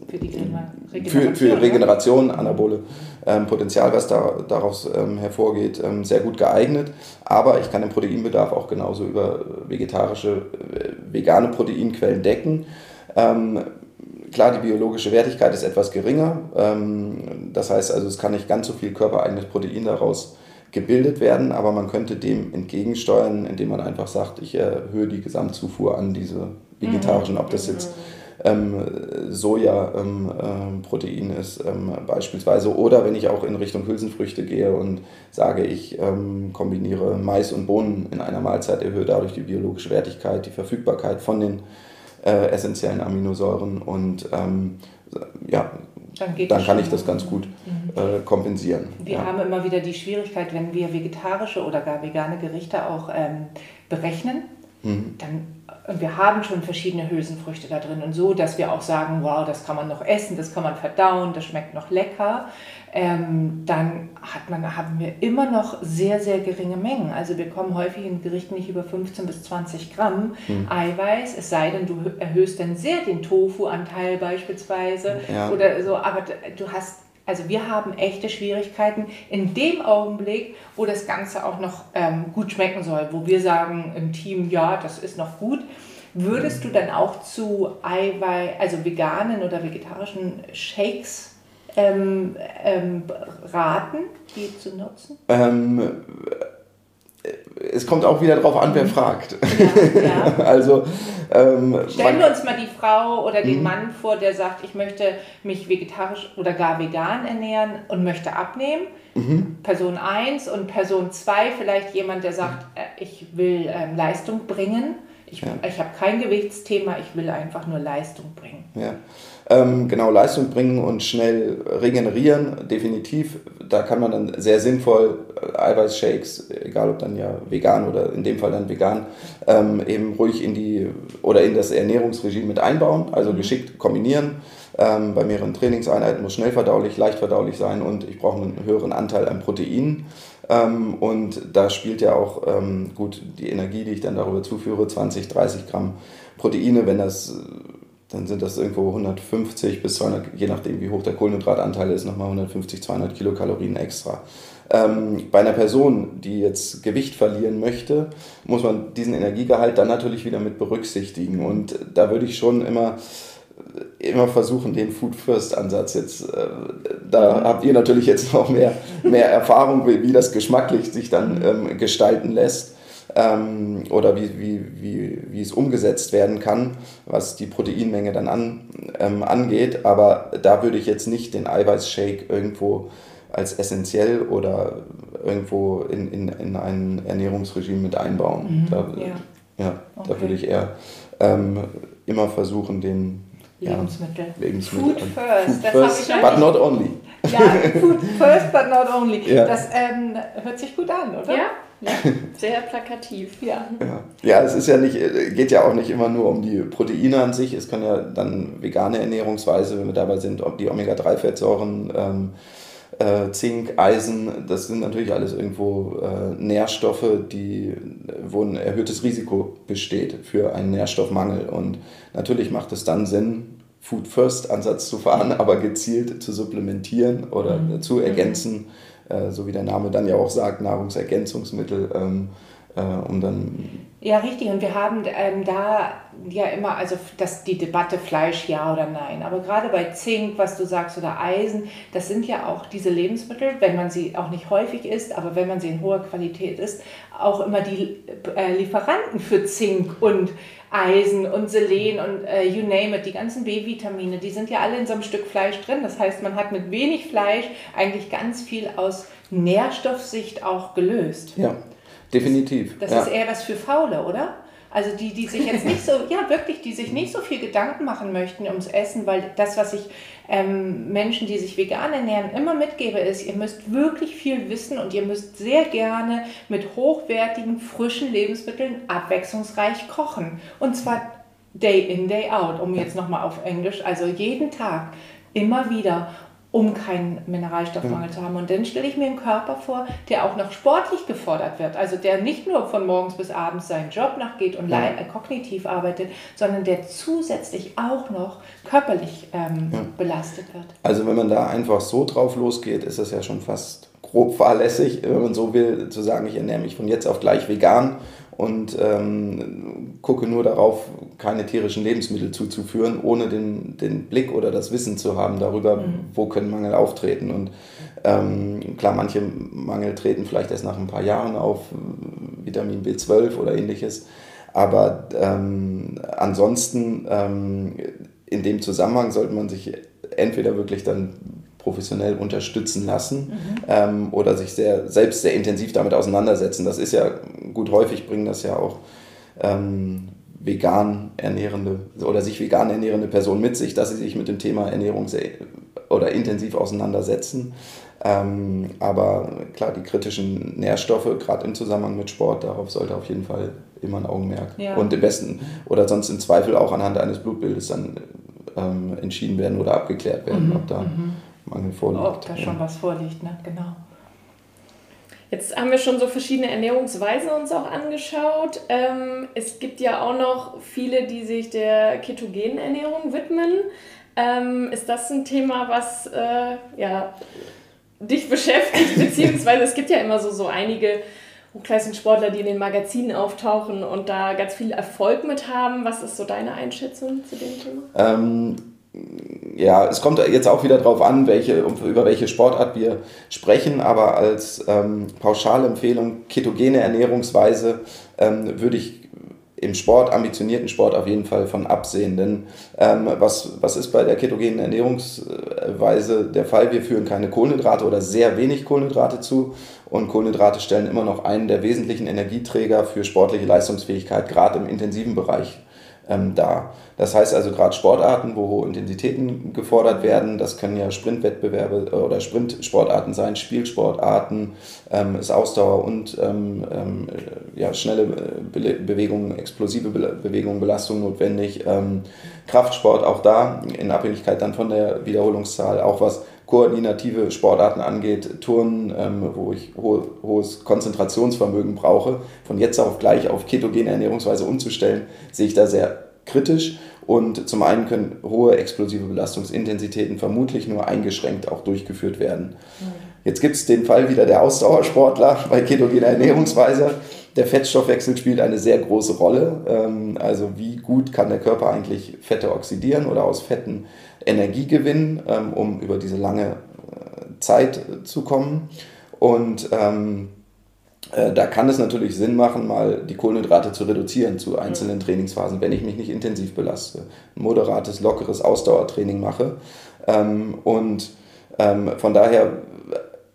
für die Regeneration, für, für Regeneration anabole ähm, Potenzial, was da, daraus ähm, hervorgeht, ähm, sehr gut geeignet. Aber ich kann den Proteinbedarf auch genauso über vegetarische, äh, vegane Proteinquellen decken. Ähm, klar, die biologische Wertigkeit ist etwas geringer. Ähm, das heißt also, es kann nicht ganz so viel körpereigenes Protein daraus gebildet werden, aber man könnte dem entgegensteuern, indem man einfach sagt, ich erhöhe die Gesamtzufuhr an diese vegetarischen, ob das jetzt ähm, Soja-Protein ähm, ist ähm, beispielsweise. Oder wenn ich auch in Richtung Hülsenfrüchte gehe und sage, ich ähm, kombiniere Mais und Bohnen in einer Mahlzeit, erhöhe dadurch die biologische Wertigkeit, die Verfügbarkeit von den äh, essentiellen Aminosäuren und ja, dann, dann kann ich das ganz gut mhm. äh, kompensieren. Wir ja. haben immer wieder die Schwierigkeit, wenn wir vegetarische oder gar vegane Gerichte auch ähm, berechnen, mhm. dann und wir haben schon verschiedene Hülsenfrüchte da drin und so, dass wir auch sagen, wow, das kann man noch essen, das kann man verdauen, das schmeckt noch lecker. Ähm, dann hat man, haben wir immer noch sehr, sehr geringe Mengen. Also wir kommen häufig in Gerichten nicht über 15 bis 20 Gramm hm. Eiweiß, es sei denn, du erhöhst dann sehr den Tofu-Anteil beispielsweise ja. oder so, aber du hast also wir haben echte Schwierigkeiten in dem Augenblick, wo das Ganze auch noch ähm, gut schmecken soll, wo wir sagen im Team, ja, das ist noch gut. Würdest du dann auch zu Eiweiß, also veganen oder vegetarischen Shakes ähm, ähm, raten, die zu nutzen? Es kommt auch wieder darauf an, wer mhm. fragt. Ja, ja. also, ähm, Stellen wir uns mal die Frau oder den mhm. Mann vor, der sagt, ich möchte mich vegetarisch oder gar vegan ernähren und möchte abnehmen. Mhm. Person 1 und Person 2 vielleicht jemand, der sagt, äh, ich will ähm, Leistung bringen. Ich, ja. ich habe kein Gewichtsthema, ich will einfach nur Leistung bringen. Ja. Ähm, genau, Leistung bringen und schnell regenerieren, definitiv. Da kann man dann sehr sinnvoll äh, Eiweißshakes, egal ob dann ja vegan oder in dem Fall dann vegan, ähm, eben ruhig in die oder in das Ernährungsregime mit einbauen, also mhm. geschickt kombinieren. Ähm, bei mehreren Trainingseinheiten muss schnell verdaulich, leicht verdaulich sein und ich brauche einen höheren Anteil an Proteinen. Ähm, und da spielt ja auch ähm, gut die Energie, die ich dann darüber zuführe, 20, 30 Gramm Proteine, wenn das dann sind das irgendwo 150 bis 200, je nachdem wie hoch der Kohlenhydratanteil ist, nochmal 150, 200 Kilokalorien extra. Ähm, bei einer Person, die jetzt Gewicht verlieren möchte, muss man diesen Energiegehalt dann natürlich wieder mit berücksichtigen. Und da würde ich schon immer, immer versuchen, den Food First Ansatz jetzt, äh, da habt ihr natürlich jetzt noch mehr, mehr Erfahrung, wie, wie das geschmacklich sich dann ähm, gestalten lässt ähm, oder wie, wie, wie, wie es umgesetzt werden kann, was die Proteinmenge dann an, ähm, angeht. Aber da würde ich jetzt nicht den Eiweißshake irgendwo als essentiell oder irgendwo in, in, in ein Ernährungsregime mit einbauen. Mhm, da, ja, ja okay. da würde ich eher ähm, immer versuchen, den Lebensmittel. Ja, Lebensmittel. Food first, Food das first but not only. Ja, food first, but not only. Ja. Das ähm, hört sich gut an, oder? Ja, ja, sehr plakativ, ja. ja. Ja, es ist ja nicht, geht ja auch nicht immer nur um die Proteine an sich. Es kann ja dann vegane Ernährungsweise, wenn wir dabei sind, ob die Omega-3-Fettsäuren, ähm, äh, Zink, Eisen, das sind natürlich alles irgendwo äh, Nährstoffe, die, wo ein erhöhtes Risiko besteht für einen Nährstoffmangel. Und natürlich macht es dann Sinn, Food-First-Ansatz zu fahren, aber gezielt zu supplementieren oder mhm. zu ergänzen. Mhm äh, so wie der Name dann ja auch sagt, Nahrungsergänzungsmittel, ähm, äh, um dann. Ja, richtig. Und wir haben ähm, da ja immer, also das, die Debatte Fleisch ja oder nein. Aber gerade bei Zink, was du sagst, oder Eisen, das sind ja auch diese Lebensmittel, wenn man sie auch nicht häufig isst, aber wenn man sie in hoher Qualität isst, auch immer die äh, Lieferanten für Zink und Eisen und Selen und äh, you name it, die ganzen B-Vitamine, die sind ja alle in so einem Stück Fleisch drin. Das heißt, man hat mit wenig Fleisch eigentlich ganz viel aus Nährstoffsicht auch gelöst. Ja, definitiv. Das ja. ist eher was für Faule, oder? Also die, die sich jetzt nicht so, ja wirklich, die sich nicht so viel Gedanken machen möchten ums Essen, weil das, was ich ähm, Menschen, die sich vegan ernähren, immer mitgebe, ist, ihr müsst wirklich viel wissen und ihr müsst sehr gerne mit hochwertigen, frischen Lebensmitteln abwechslungsreich kochen. Und zwar day in, day out, um jetzt nochmal auf Englisch, also jeden Tag, immer wieder um keinen Mineralstoffmangel ja. zu haben. Und dann stelle ich mir einen Körper vor, der auch noch sportlich gefordert wird. Also der nicht nur von morgens bis abends seinen Job nachgeht und ja. Äh, kognitiv arbeitet, sondern der zusätzlich auch noch körperlich ähm, ja. belastet wird. Also wenn man da einfach so drauf losgeht, ist das ja schon fast grob fahrlässig, wenn man so will, zu sagen, ich ernähre mich von jetzt auf gleich vegan und ähm, gucke nur darauf, keine tierischen Lebensmittel zuzuführen, ohne den, den Blick oder das Wissen zu haben darüber, mhm. wo können Mangel auftreten. Und ähm, klar, manche Mangel treten vielleicht erst nach ein paar Jahren auf, Vitamin B12 oder ähnliches. Aber ähm, ansonsten ähm, in dem Zusammenhang sollte man sich entweder wirklich dann professionell unterstützen lassen mhm. ähm, oder sich sehr, selbst sehr intensiv damit auseinandersetzen. Das ist ja gut häufig, bringen das ja auch ähm, vegan ernährende oder sich vegan ernährende Personen mit sich, dass sie sich mit dem Thema Ernährung sehr oder intensiv auseinandersetzen. Ähm, aber klar, die kritischen Nährstoffe, gerade im Zusammenhang mit Sport, darauf sollte auf jeden Fall immer ein Augenmerk. Ja. Und im besten oder sonst im Zweifel auch anhand eines Blutbildes dann ähm, entschieden werden oder abgeklärt werden, mhm. ob da Mangel vorliegt. Ob da schon was vorliegt, ne? genau. Jetzt haben wir schon so verschiedene Ernährungsweisen uns auch angeschaut. Ähm, es gibt ja auch noch viele, die sich der ketogenen Ernährung widmen. Ähm, ist das ein Thema, was äh, ja, dich beschäftigt? Beziehungsweise es gibt ja immer so, so einige Hochleistungssportler, die in den Magazinen auftauchen und da ganz viel Erfolg mit haben. Was ist so deine Einschätzung zu dem Thema? Ähm ja, es kommt jetzt auch wieder darauf an, welche, über welche Sportart wir sprechen, aber als ähm, Pauschalempfehlung ketogene Ernährungsweise ähm, würde ich im Sport, ambitionierten Sport auf jeden Fall von absehen. Denn ähm, was, was ist bei der ketogenen Ernährungsweise der Fall? Wir führen keine Kohlenhydrate oder sehr wenig Kohlenhydrate zu und Kohlenhydrate stellen immer noch einen der wesentlichen Energieträger für sportliche Leistungsfähigkeit, gerade im intensiven Bereich ähm, da. Das heißt also gerade Sportarten, wo hohe Intensitäten gefordert werden, das können ja Sprintwettbewerbe äh, oder Sprintsportarten sein, Spielsportarten, ähm, ist Ausdauer und ähm, ähm, ja, schnelle Be Bewegungen, explosive Be Bewegungen, Belastung notwendig. Ähm, Kraftsport auch da, in Abhängigkeit dann von der Wiederholungszahl, auch was koordinative Sportarten angeht, Turnen, ähm, wo ich ho hohes Konzentrationsvermögen brauche, von jetzt auf gleich auf ketogene Ernährungsweise umzustellen, sehe ich da sehr kritisch. Und zum einen können hohe explosive Belastungsintensitäten vermutlich nur eingeschränkt auch durchgeführt werden. Mhm. Jetzt gibt es den Fall wieder der Ausdauersportler bei ketogener Ernährungsweise. Der Fettstoffwechsel spielt eine sehr große Rolle. Ähm, also wie gut kann der Körper eigentlich Fette oxidieren oder aus Fetten Energie gewinnen, ähm, um über diese lange äh, Zeit zu kommen. Und ähm, äh, da kann es natürlich Sinn machen, mal die Kohlenhydrate zu reduzieren zu einzelnen Trainingsphasen, wenn ich mich nicht intensiv belaste. Ein moderates, lockeres Ausdauertraining mache. Ähm, und ähm, von daher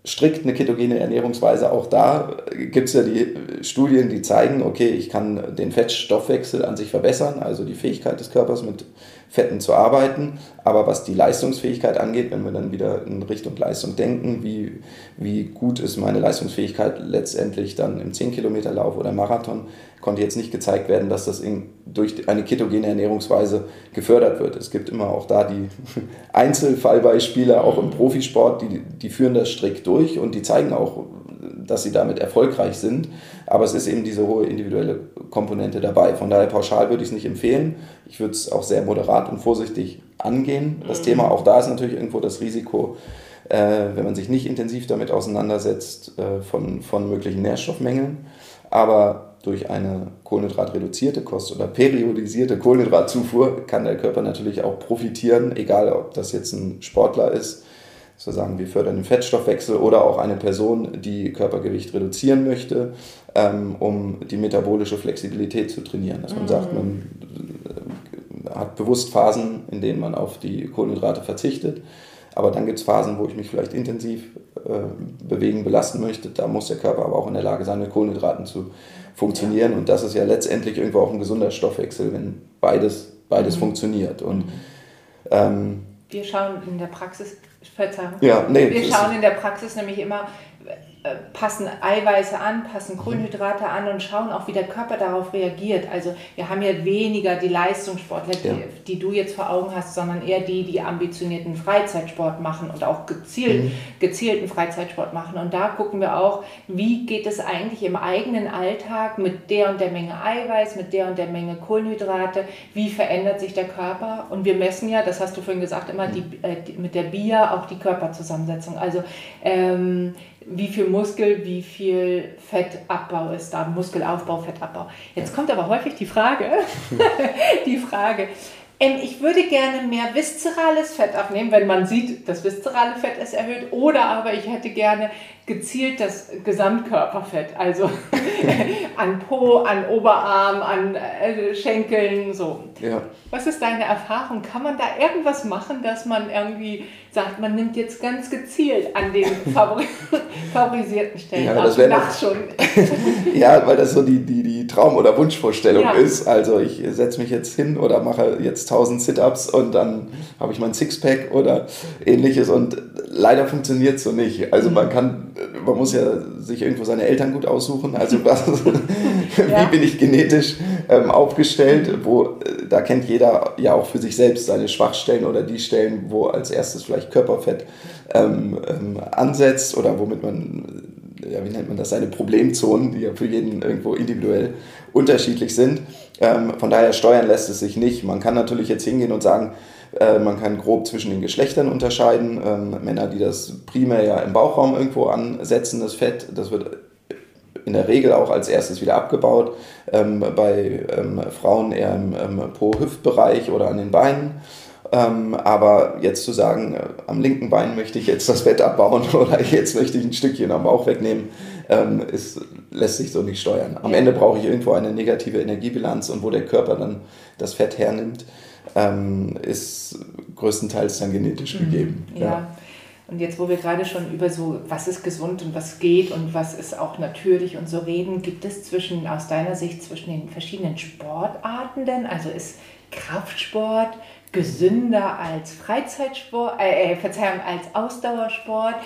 strikt eine ketogene Ernährungsweise, auch da gibt es ja die Studien, die zeigen, okay, ich kann den Fettstoffwechsel an sich verbessern, also die Fähigkeit des Körpers mit Fetten zu arbeiten. Aber was die Leistungsfähigkeit angeht, wenn wir dann wieder in Richtung Leistung denken, wie, wie gut ist meine Leistungsfähigkeit letztendlich dann im 10-Kilometer-Lauf oder Marathon, konnte jetzt nicht gezeigt werden, dass das in, durch eine ketogene Ernährungsweise gefördert wird. Es gibt immer auch da die Einzelfallbeispiele, auch im Profisport, die, die führen das strikt durch und die zeigen auch, dass sie damit erfolgreich sind. Aber es ist eben diese hohe individuelle Komponente dabei. Von daher pauschal würde ich es nicht empfehlen. Ich würde es auch sehr moderat und vorsichtig angehen. Das mhm. Thema, auch da ist natürlich irgendwo das Risiko, äh, wenn man sich nicht intensiv damit auseinandersetzt, äh, von, von möglichen Nährstoffmängeln. Aber durch eine kohlenhydratreduzierte Kost oder periodisierte Kohlenhydratzufuhr kann der Körper natürlich auch profitieren, egal ob das jetzt ein Sportler ist so sagen wir fördern den Fettstoffwechsel oder auch eine Person, die Körpergewicht reduzieren möchte, ähm, um die metabolische Flexibilität zu trainieren. Dass man mhm. sagt, man äh, hat bewusst Phasen, in denen man auf die Kohlenhydrate verzichtet, aber dann gibt es Phasen, wo ich mich vielleicht intensiv äh, bewegen, belasten möchte. Da muss der Körper aber auch in der Lage sein, mit Kohlenhydraten zu funktionieren. Ja. Und das ist ja letztendlich irgendwo auch ein gesunder Stoffwechsel, wenn beides, beides mhm. funktioniert. Und, mhm. ähm, wir schauen in der Praxis, Verzeihung, ja, nee, wir schauen in der Praxis nämlich immer, passen Eiweiße an, passen Kohlenhydrate an und schauen auch, wie der Körper darauf reagiert. Also wir haben ja weniger die Leistungssportler, die, ja. die du jetzt vor Augen hast, sondern eher die, die ambitionierten Freizeitsport machen und auch gezielt, mhm. gezielten Freizeitsport machen. Und da gucken wir auch, wie geht es eigentlich im eigenen Alltag mit der und der Menge Eiweiß, mit der und der Menge Kohlenhydrate, wie verändert sich der Körper. Und wir messen ja, das hast du vorhin gesagt, immer die, äh, die, mit der BIA auch die Körperzusammensetzung. Also ähm, wie viel Muskel, wie viel Fettabbau ist da, Muskelaufbau, Fettabbau. Jetzt kommt aber häufig die Frage, die Frage, ähm, ich würde gerne mehr viszerales Fett abnehmen, wenn man sieht, das viszerale Fett ist erhöht, oder aber ich hätte gerne gezielt das Gesamtkörperfett, also an Po, an Oberarm, an äh, Schenkeln, so. Ja. Was ist deine Erfahrung? Kann man da irgendwas machen, dass man irgendwie sagt, man nimmt jetzt ganz gezielt an den favori favorisierten Stellen ja, das nach schon? ja, weil das so die, die, die Traum- oder Wunschvorstellung ja. ist. Also ich setze mich jetzt hin oder mache jetzt 1000 Sit-Ups und dann habe ich mein Sixpack oder ähnliches und leider funktioniert es so nicht. Also man kann man muss ja sich irgendwo seine Eltern gut aussuchen. Also was, wie bin ich genetisch ähm, aufgestellt? Wo, äh, da kennt jeder ja auch für sich selbst seine Schwachstellen oder die Stellen, wo als erstes vielleicht Körperfett ähm, ähm, ansetzt oder womit man, ja, wie nennt man das, seine Problemzonen, die ja für jeden irgendwo individuell unterschiedlich sind. Ähm, von daher steuern lässt es sich nicht. Man kann natürlich jetzt hingehen und sagen, äh, man kann grob zwischen den Geschlechtern unterscheiden. Ähm, Männer, die das primär ja im Bauchraum irgendwo ansetzen, das Fett, das wird in der Regel auch als erstes wieder abgebaut. Ähm, bei ähm, Frauen eher im Po-Hüftbereich oder an den Beinen. aber jetzt zu sagen, äh, am linken Bein möchte ich jetzt das Fett abbauen oder jetzt möchte ich ein Stückchen am Bauch wegnehmen, ist, lässt sich so nicht steuern. Am Ende brauche ich irgendwo eine negative Energiebilanz und wo der Körper dann das Fett hernimmt, ähm, ist größtenteils dann genetisch mhm. gegeben. Ja. ja. Und jetzt, wo wir gerade schon über so, was ist gesund und was geht und was ist auch natürlich und so reden, gibt es zwischen, aus deiner Sicht, zwischen den verschiedenen Sportarten denn? Also ist Kraftsport gesünder als Freizeitsport, äh, äh Verzeihung, als Ausdauersport?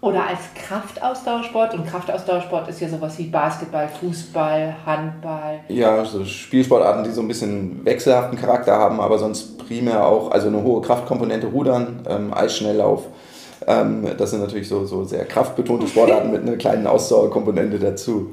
Oder als Kraftausdauersport. Und Kraftausdauersport ist ja sowas wie Basketball, Fußball, Handball. Ja, so Spielsportarten, die so ein bisschen wechselhaften Charakter haben, aber sonst primär auch, also eine hohe Kraftkomponente, Rudern, ähm, Eisschnelllauf. Ähm, das sind natürlich so, so sehr kraftbetonte Sportarten mit einer kleinen Ausdauerkomponente dazu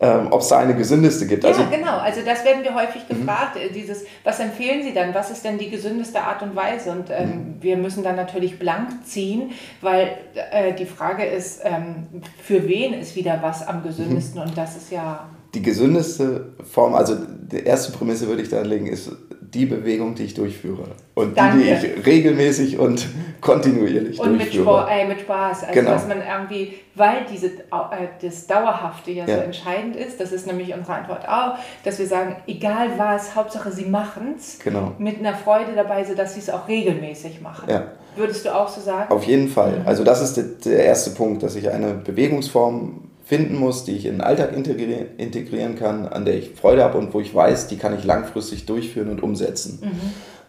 ähm, ob es da eine gesündeste gibt. Ja, also, genau. Also das werden wir häufig mhm. gefragt. Mhm. Dieses, was empfehlen Sie dann? Was ist denn die gesündeste Art und Weise? Und ähm, mhm. wir müssen dann natürlich blank ziehen, weil äh, die Frage ist, ähm, für wen ist wieder was am gesündesten? Mhm. Und das ist ja... Die gesündeste Form, also die erste Prämisse würde ich da legen, ist die Bewegung, die ich durchführe. Und Danke. die, die ich regelmäßig und kontinuierlich und durchführe. Und mit, äh, mit Spaß. Also, genau. dass man irgendwie, weil diese, äh, das Dauerhafte ja, ja, so entscheidend ist, das ist nämlich unsere Antwort auch, dass wir sagen, egal was, Hauptsache sie machen es genau. mit einer Freude dabei, sodass sie es auch regelmäßig machen. Ja. Würdest du auch so sagen? Auf jeden Fall. Mhm. Also das ist der erste Punkt, dass ich eine Bewegungsform finden muss, die ich in den Alltag integrieren, integrieren kann, an der ich Freude habe und wo ich weiß, die kann ich langfristig durchführen und umsetzen. Mhm.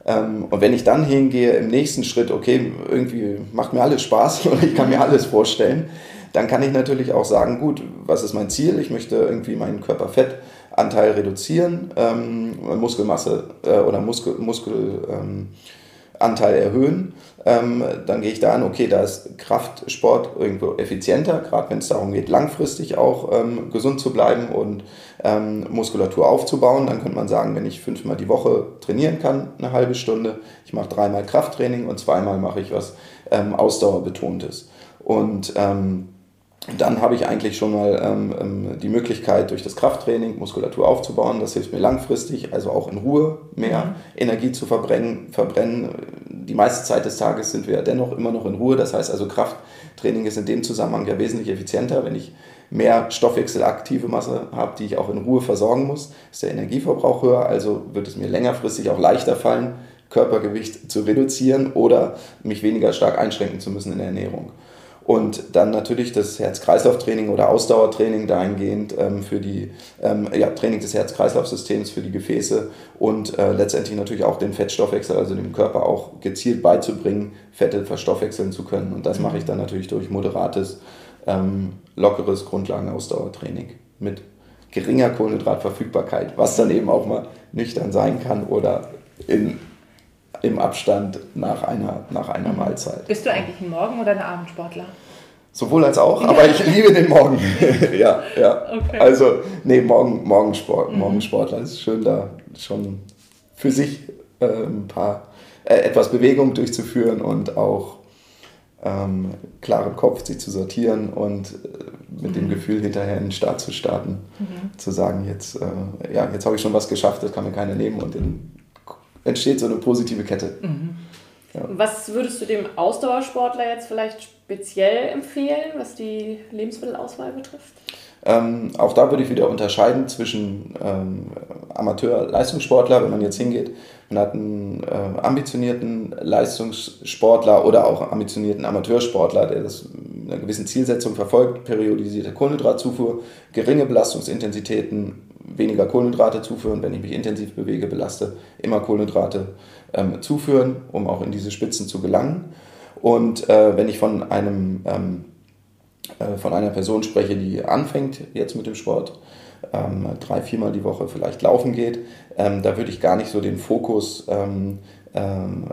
Ähm, und wenn ich dann hingehe im nächsten Schritt, okay, irgendwie macht mir alles Spaß und ich kann mir alles vorstellen, dann kann ich natürlich auch sagen, gut, was ist mein Ziel? Ich möchte irgendwie meinen Körperfettanteil reduzieren, ähm, Muskelmasse äh, oder Muskel, Muskel ähm, Anteil erhöhen, ähm, dann gehe ich da an, okay, da ist Kraftsport irgendwo effizienter, gerade wenn es darum geht, langfristig auch ähm, gesund zu bleiben und ähm, Muskulatur aufzubauen. Dann könnte man sagen, wenn ich fünfmal die Woche trainieren kann, eine halbe Stunde, ich mache dreimal Krafttraining und zweimal mache ich was ähm, Ausdauerbetontes. Und ähm, dann habe ich eigentlich schon mal ähm, ähm, die Möglichkeit, durch das Krafttraining Muskulatur aufzubauen. Das hilft mir langfristig, also auch in Ruhe mehr mhm. Energie zu verbrennen, verbrennen. Die meiste Zeit des Tages sind wir ja dennoch immer noch in Ruhe. Das heißt also, Krafttraining ist in dem Zusammenhang ja wesentlich effizienter. Wenn ich mehr stoffwechselaktive Masse habe, die ich auch in Ruhe versorgen muss, ist der Energieverbrauch höher. Also wird es mir längerfristig auch leichter fallen, Körpergewicht zu reduzieren oder mich weniger stark einschränken zu müssen in der Ernährung. Und dann natürlich das Herz-Kreislauf-Training oder Ausdauertraining dahingehend ähm, für die ähm, ja, Training des Herz-Kreislauf-Systems für die Gefäße und äh, letztendlich natürlich auch den Fettstoffwechsel, also dem Körper auch gezielt beizubringen, Fette verstoffwechseln zu können. Und das mache ich dann natürlich durch moderates, ähm, lockeres Grundlagenausdauertraining mit geringer Kohlenhydratverfügbarkeit, was dann eben auch mal nüchtern sein kann oder in im Abstand nach einer, nach einer mhm. Mahlzeit. Bist du eigentlich ein Morgen- oder ein Abendsportler? Sowohl als auch, aber ich liebe den Morgen. ja, ja. Okay. Also, nee, Morgen, Morgensport, mhm. Morgensportler ist schön, da schon für sich äh, ein paar, äh, etwas Bewegung durchzuführen und auch ähm, klaren Kopf sich zu sortieren und äh, mit mhm. dem Gefühl hinterher in den Start zu starten, mhm. zu sagen, jetzt, äh, ja, jetzt habe ich schon was geschafft, das kann mir keiner nehmen und in entsteht so eine positive Kette. Mhm. Ja. Was würdest du dem Ausdauersportler jetzt vielleicht speziell empfehlen, was die Lebensmittelauswahl betrifft? Ähm, auch da würde ich wieder unterscheiden zwischen ähm, Amateur-Leistungssportler, wenn man jetzt hingeht, man hat einen äh, ambitionierten Leistungssportler oder auch ambitionierten Amateursportler, der das mit einer gewissen Zielsetzung verfolgt, periodisierte Kohlenhydratzufuhr, geringe Belastungsintensitäten, weniger Kohlenhydrate zuführen, wenn ich mich intensiv bewege, belaste, immer Kohlenhydrate ähm, zuführen, um auch in diese Spitzen zu gelangen. Und äh, wenn ich von einem ähm, äh, von einer Person spreche, die anfängt jetzt mit dem Sport, ähm, drei, viermal die Woche vielleicht laufen geht, ähm, da würde ich gar nicht so den Fokus ähm, ähm,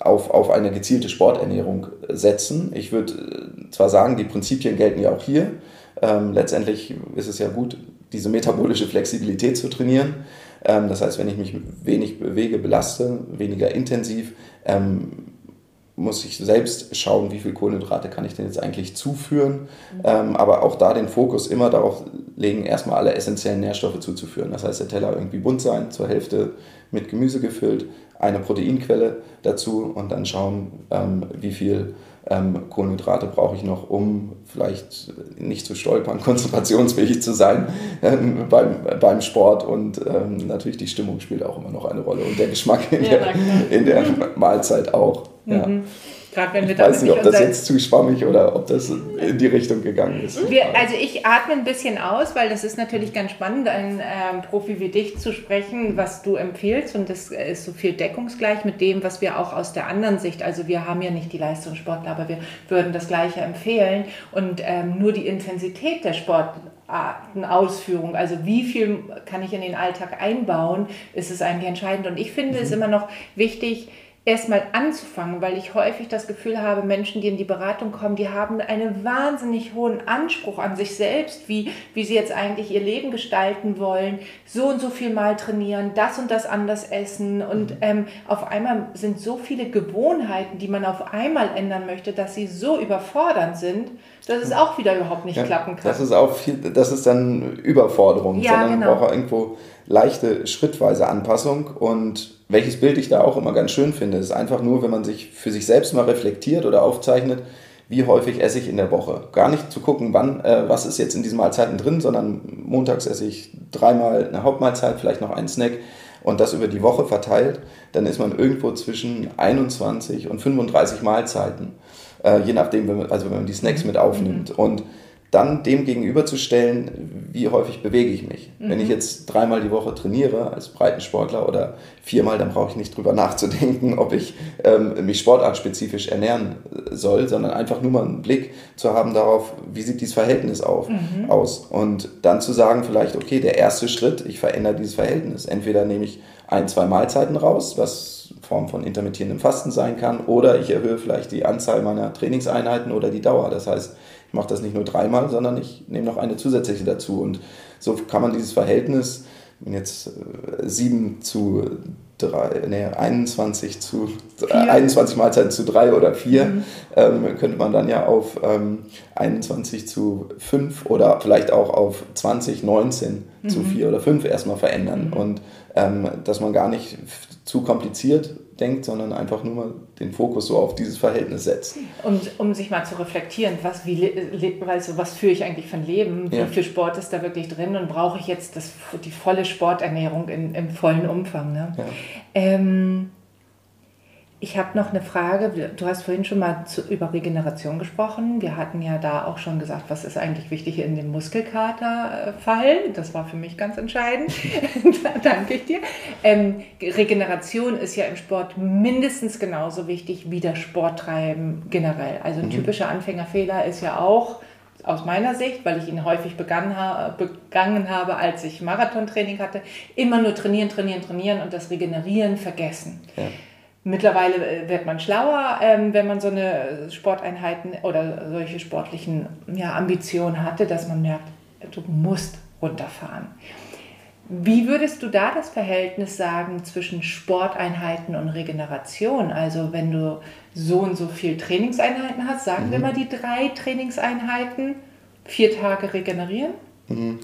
auf, auf eine gezielte Sporternährung setzen. Ich würde äh, zwar sagen, die Prinzipien gelten ja auch hier. Ähm, letztendlich ist es ja gut, diese metabolische Flexibilität zu trainieren. Ähm, das heißt, wenn ich mich wenig bewege, belaste, weniger intensiv, ähm, muss ich selbst schauen, wie viel Kohlenhydrate kann ich denn jetzt eigentlich zuführen. Mhm. Ähm, aber auch da den Fokus immer darauf legen, erstmal alle essentiellen Nährstoffe zuzuführen. Das heißt, der Teller irgendwie bunt sein, zur Hälfte mit Gemüse gefüllt, eine Proteinquelle dazu und dann schauen, wie viel ähm, Kohlenhydrate brauche ich noch, um vielleicht nicht zu stolpern, konzentrationsfähig zu sein ähm, beim, beim Sport. Und ähm, natürlich die Stimmung spielt auch immer noch eine Rolle und der Geschmack in, ja, der, in der Mahlzeit auch. Ja. Gerade wenn wir ich weiß nicht, ob das jetzt zu schwammig oder ob das in die Richtung gegangen ist. Wir, also ich atme ein bisschen aus, weil das ist natürlich ganz spannend, einen ähm, Profi wie dich zu sprechen, was du empfiehlst und das ist so viel deckungsgleich mit dem, was wir auch aus der anderen Sicht, also wir haben ja nicht die Leistungssportler, aber wir würden das Gleiche empfehlen und ähm, nur die Intensität der Sportartenausführung, also wie viel kann ich in den Alltag einbauen, ist es eigentlich entscheidend und ich finde mhm. es immer noch wichtig, erstmal anzufangen, weil ich häufig das Gefühl habe, Menschen, die in die Beratung kommen, die haben einen wahnsinnig hohen Anspruch an sich selbst, wie, wie sie jetzt eigentlich ihr Leben gestalten wollen, so und so viel mal trainieren, das und das anders essen und mhm. ähm, auf einmal sind so viele Gewohnheiten, die man auf einmal ändern möchte, dass sie so überfordernd sind, dass es auch wieder überhaupt nicht ja, klappen kann. Das ist auch viel, das ist dann Überforderung, ja, sondern genau. braucht irgendwo leichte schrittweise Anpassung und welches Bild ich da auch immer ganz schön finde, ist einfach nur, wenn man sich für sich selbst mal reflektiert oder aufzeichnet, wie häufig esse ich in der Woche. Gar nicht zu gucken, wann, äh, was ist jetzt in diesen Mahlzeiten drin, sondern montags esse ich dreimal eine Hauptmahlzeit, vielleicht noch einen Snack und das über die Woche verteilt, dann ist man irgendwo zwischen 21 und 35 Mahlzeiten, äh, je nachdem, wenn man, also wenn man die Snacks mit aufnimmt. Mhm. Und dann dem gegenüberzustellen, wie häufig bewege ich mich. Mhm. Wenn ich mhm. jetzt dreimal die Woche trainiere als Breitensportler oder viermal, dann brauche ich nicht drüber nachzudenken, ob ich ähm, mich sportartspezifisch ernähren soll, sondern einfach nur mal einen Blick zu haben darauf, wie sieht dieses Verhältnis auf, mhm. aus. Und dann zu sagen, vielleicht, okay, der erste Schritt, ich verändere dieses Verhältnis. Entweder nehme ich ein, zwei Mahlzeiten raus, was Form von intermittierendem Fasten sein kann, oder ich erhöhe vielleicht die Anzahl meiner Trainingseinheiten oder die Dauer. Das heißt, ich mache das nicht nur dreimal, sondern ich nehme noch eine zusätzliche dazu. Und so kann man dieses Verhältnis, wenn jetzt äh, 7 zu 3, nee, 21 zu äh, 21 Mahlzeiten zu 3 oder 4, mhm. ähm, könnte man dann ja auf ähm, 21 zu 5 oder vielleicht auch auf 20, 19 mhm. zu 4 oder 5 erstmal verändern. Mhm. Und ähm, dass man gar nicht zu kompliziert denkt, sondern einfach nur mal den Fokus so auf dieses Verhältnis setzt. Um, um sich mal zu reflektieren, was, wie, also was führe ich eigentlich für ein Leben, wie ja. viel Sport ist da wirklich drin und brauche ich jetzt das, die volle Sporternährung in, im vollen Umfang. Ne? Ja. Ähm, Ich habe noch eine Frage. Du hast vorhin schon mal zu, über Regeneration gesprochen. Wir hatten ja da auch schon gesagt, was ist eigentlich wichtig in dem Muskelkaterfall. Das war für mich ganz entscheidend. da danke ich dir. Ähm, Regeneration ist ja im Sport mindestens genauso wichtig wie das Sporttreiben generell. Also ein mhm. typischer Anfängerfehler ist ja auch, aus meiner Sicht, weil ich ihn häufig begangen, begangen habe, als ich Marathontraining hatte, immer nur trainieren, trainieren, trainieren und das Regenerieren vergessen. Ja. Mittlerweile äh, wird man schlauer, ähm, wenn man so eine Sporteinheiten oder solche sportlichen ja, Ambitionen hatte, dass man merkt, du musst runterfahren. Wie würdest du da das Verhältnis sagen zwischen Sporteinheiten und Regeneration? Also wenn du so und so viel Trainingseinheiten hast, sagen mhm. wir mal die drei Trainingseinheiten, vier Tage regenerieren? Mhm.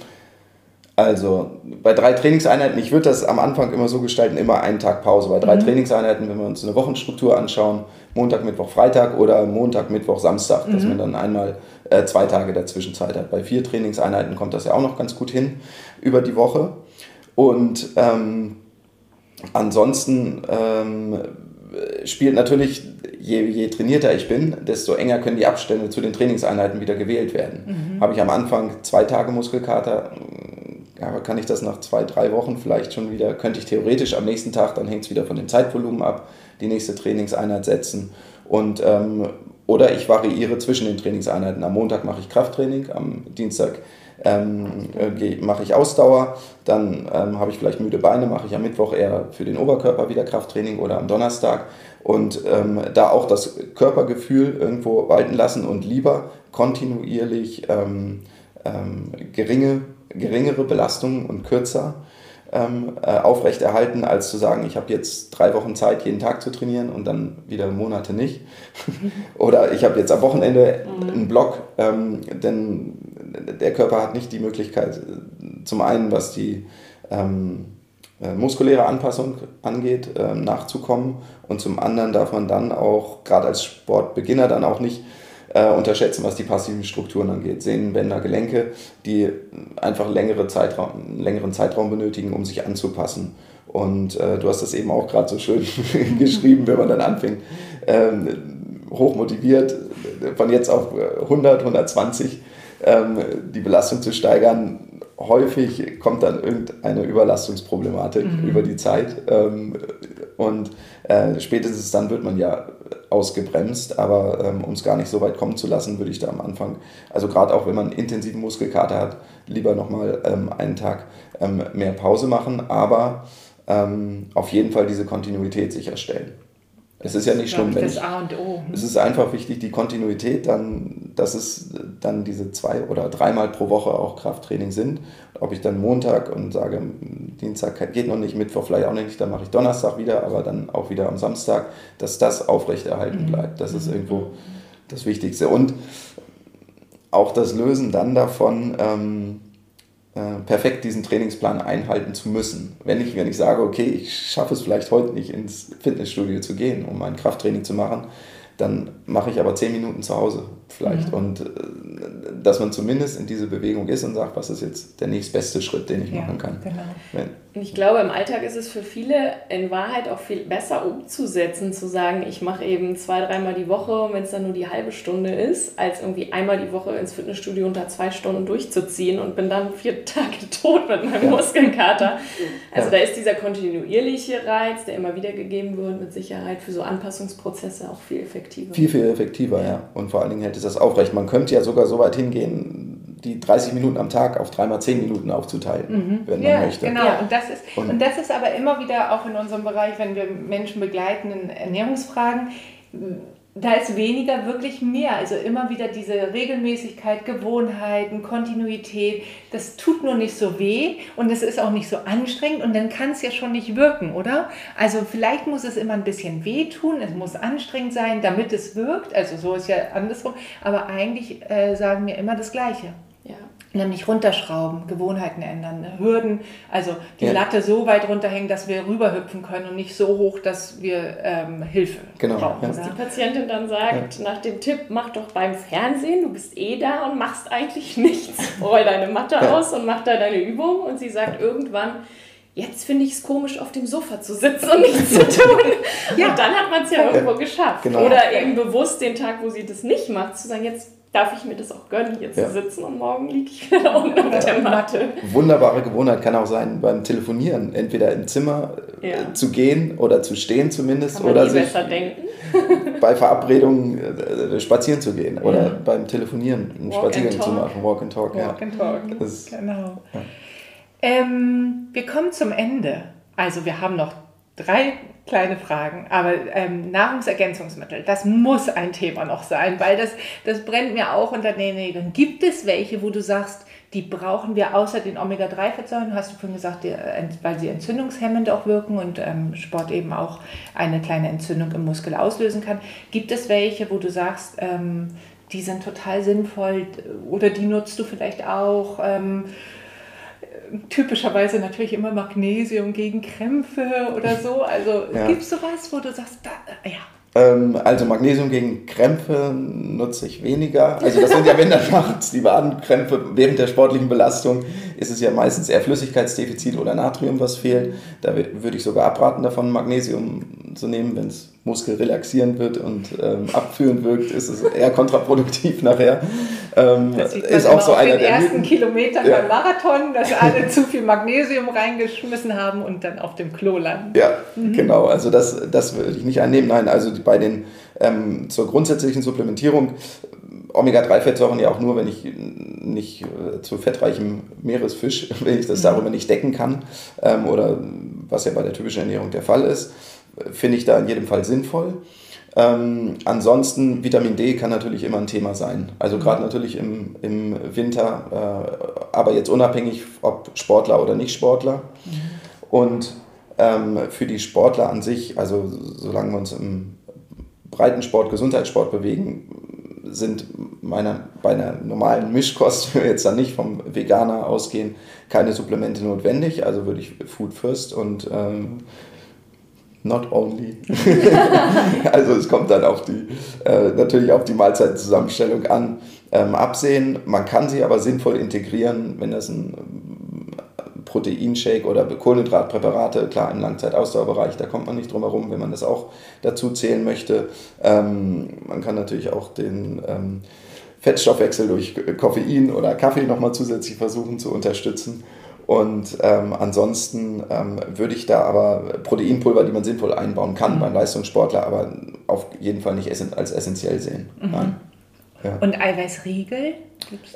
Also bei drei Trainingseinheiten, ich würde das am Anfang immer so gestalten, immer einen Tag Pause. Bei drei mhm. Trainingseinheiten, wenn wir uns eine Wochenstruktur anschauen, Montag, Mittwoch, Freitag oder Montag, Mittwoch, Samstag, mhm. dass man dann einmal äh, zwei Tage dazwischen Zeit hat. Bei vier Trainingseinheiten kommt das ja auch noch ganz gut hin über die Woche. Und ähm, ansonsten ähm, spielt natürlich, je, je trainierter ich bin, desto enger können die Abstände zu den Trainingseinheiten wieder gewählt werden. Mhm. Habe ich am Anfang zwei Tage Muskelkater, ja, kann ich das nach zwei, drei Wochen vielleicht schon wieder, könnte ich theoretisch am nächsten Tag, dann hängt es wieder von dem Zeitvolumen ab, die nächste Trainingseinheit setzen. Und, ähm, oder ich variiere zwischen den Trainingseinheiten. Am Montag mache ich Krafttraining, am Dienstag ähm, äh, mache ich Ausdauer, dann ähm, habe ich vielleicht müde Beine, mache ich am Mittwoch eher für den Oberkörper wieder Krafttraining oder am Donnerstag. Und ähm, da auch das Körpergefühl irgendwo walten lassen und lieber kontinuierlich ähm, ähm, geringe geringere Belastungen und kürzer ähm, äh, aufrechterhalten, als zu sagen, ich habe jetzt drei Wochen Zeit, jeden Tag zu trainieren und dann wieder Monate nicht. Oder ich habe jetzt am Wochenende mhm. einen Block, ähm, denn der Körper hat nicht die Möglichkeit, zum einen, was die ähm, äh, muskuläre Anpassung angeht, äh, nachzukommen und zum anderen darf man dann auch, gerade als Sportbeginner, dann auch nicht äh, unterschätzen, was die passiven Strukturen angeht. Sehnen, Bänder, Gelenke, die einfach längere Zeitraum, längeren Zeitraum benötigen, um sich anzupassen. Und äh, du hast das eben auch gerade so schön geschrieben, wenn man dann anfängt, ähm, hochmotiviert, von jetzt auf 100, 120 ähm, die Belastung zu steigern. Häufig kommt dann irgendeine Überlastungsproblematik mhm. über die Zeit. Ähm, und äh, spätestens dann wird man ja ausgebremst, aber ähm, um es gar nicht so weit kommen zu lassen, würde ich da am Anfang, also gerade auch wenn man intensiven Muskelkater hat, lieber nochmal ähm, einen Tag ähm, mehr Pause machen, aber ähm, auf jeden Fall diese Kontinuität sicherstellen. Es ist ja nicht schlimm, wenn das A und O. Es ist einfach wichtig, die Kontinuität, dann, dass es dann diese zwei oder dreimal pro Woche auch Krafttraining sind. Ob ich dann Montag und sage, Dienstag geht noch nicht, Mittwoch vielleicht auch nicht, dann mache ich Donnerstag wieder, aber dann auch wieder am Samstag, dass das aufrechterhalten mhm. bleibt. Das ist irgendwo das Wichtigste. Und auch das Lösen dann davon, ähm, äh, perfekt diesen Trainingsplan einhalten zu müssen. Wenn ich, wenn ich sage, okay, ich schaffe es vielleicht heute nicht ins Fitnessstudio zu gehen, um mein Krafttraining zu machen, dann mache ich aber zehn Minuten zu Hause vielleicht. Mhm. Und äh, dass man zumindest in diese Bewegung ist und sagt, was ist jetzt der nächstbeste Schritt, den ich ja, machen kann. Genau. Wenn, ich glaube, im Alltag ist es für viele in Wahrheit auch viel besser umzusetzen, zu sagen, ich mache eben zwei, dreimal die Woche, wenn es dann nur die halbe Stunde ist, als irgendwie einmal die Woche ins Fitnessstudio unter zwei Stunden durchzuziehen und bin dann vier Tage tot mit meinem ja. Muskelkater. Also ja. da ist dieser kontinuierliche Reiz, der immer wieder gegeben wird, mit Sicherheit für so Anpassungsprozesse auch viel effektiver. Viel, viel effektiver, ja. Und vor allen Dingen hätte es das aufrecht. Man könnte ja sogar so weit hingehen, die 30 Minuten am Tag auf dreimal 10 Minuten aufzuteilen, mhm. wenn man ja, möchte. Genau, und das, ist, und, und das ist aber immer wieder auch in unserem Bereich, wenn wir Menschen begleiten in Ernährungsfragen, da ist weniger wirklich mehr. Also immer wieder diese Regelmäßigkeit, Gewohnheiten, Kontinuität. Das tut nur nicht so weh und es ist auch nicht so anstrengend und dann kann es ja schon nicht wirken, oder? Also vielleicht muss es immer ein bisschen weh tun, es muss anstrengend sein, damit es wirkt. Also so ist ja andersrum. Aber eigentlich äh, sagen wir immer das Gleiche. Nämlich runterschrauben, Gewohnheiten ändern, ne? Hürden, also die ja. Latte so weit runterhängen, dass wir rüberhüpfen können und nicht so hoch, dass wir ähm, Hilfe genau. brauchen. Ja. Dass die Patientin dann sagt, ja. nach dem Tipp, mach doch beim Fernsehen, du bist eh da und machst eigentlich nichts. Roll deine Matte aus und mach da deine Übung und sie sagt irgendwann, jetzt finde ich es komisch, auf dem Sofa zu sitzen und nichts zu tun. ja. Und dann hat man es ja irgendwo geschafft. Genau. Oder eben bewusst den Tag, wo sie das nicht macht, zu sagen, jetzt darf ich mir das auch gönnen, hier ja. zu sitzen und morgen liege ich wieder unten auf der Matte. Wunderbare Gewohnheit kann auch sein, beim Telefonieren entweder im Zimmer äh, ja. zu gehen oder zu stehen zumindest. Oder sich besser denken. bei Verabredungen äh, spazieren zu gehen oder ja. beim Telefonieren einen Walk Spaziergang zu machen. Walk and Talk. Walk and Talk, das, genau. Ähm, wir kommen zum Ende. Also wir haben noch drei kleine Fragen, aber ähm, Nahrungsergänzungsmittel, das muss ein Thema noch sein, weil das, das brennt mir auch unter den Nägeln. Gibt es welche, wo du sagst, die brauchen wir außer den Omega-3-Fettsäuren, hast du vorhin gesagt, die, weil sie entzündungshemmend auch wirken und ähm, Sport eben auch eine kleine Entzündung im Muskel auslösen kann. Gibt es welche, wo du sagst, ähm, die sind total sinnvoll oder die nutzt du vielleicht auch? Ähm, typischerweise natürlich immer Magnesium gegen Krämpfe oder so. Also ja. gibt es sowas, wo du sagst, da, ja. Ähm, also Magnesium gegen Krämpfe nutze ich weniger. Also das sind ja, wenn dann nachts die Wadenkrämpfe während der sportlichen Belastung, ist es ja meistens eher Flüssigkeitsdefizit oder Natrium, was fehlt. Da würde ich sogar abraten davon, Magnesium zu nehmen, wenn es muskelrelaxierend wird und ähm, abführend wirkt, ist es eher kontraproduktiv nachher. Ähm, ist auch so auf einer den der ersten Mythen. Kilometern ja. beim Marathon, dass alle zu viel Magnesium reingeschmissen haben und dann auf dem Klo landen. Ja, mhm. genau. Also das, das würde ich nicht annehmen. Nein, also bei den ähm, zur grundsätzlichen Supplementierung Omega-3-Fettsäuren ja auch nur, wenn ich nicht äh, zu fettreichem Meeresfisch, wenn ich das mhm. darüber nicht decken kann, ähm, oder was ja bei der typischen Ernährung der Fall ist finde ich da in jedem Fall sinnvoll. Ähm, ansonsten, Vitamin D kann natürlich immer ein Thema sein. Also gerade natürlich im, im Winter, äh, aber jetzt unabhängig, ob Sportler oder nicht Sportler. Mhm. Und ähm, für die Sportler an sich, also solange wir uns im Breitensport, Gesundheitssport bewegen, sind meiner, bei einer normalen Mischkost, wenn wir jetzt dann nicht vom Veganer ausgehen, keine Supplemente notwendig. Also würde ich Food First und ähm, not only. also es kommt dann auf die, äh, natürlich auf die Mahlzeitenzusammenstellung an. Ähm, absehen, man kann sie aber sinnvoll integrieren, wenn das ein Proteinshake oder Kohlenhydratpräparate, klar im Langzeitausdauerbereich, da kommt man nicht drum herum, wenn man das auch dazu zählen möchte. Ähm, man kann natürlich auch den ähm, Fettstoffwechsel durch Koffein oder Kaffee nochmal zusätzlich versuchen zu unterstützen. Und ähm, ansonsten ähm, würde ich da aber Proteinpulver, die man sinnvoll einbauen kann mhm. beim Leistungssportler, aber auf jeden Fall nicht als essentiell sehen. Mhm. Nein. Ja. Und Eiweißriegel?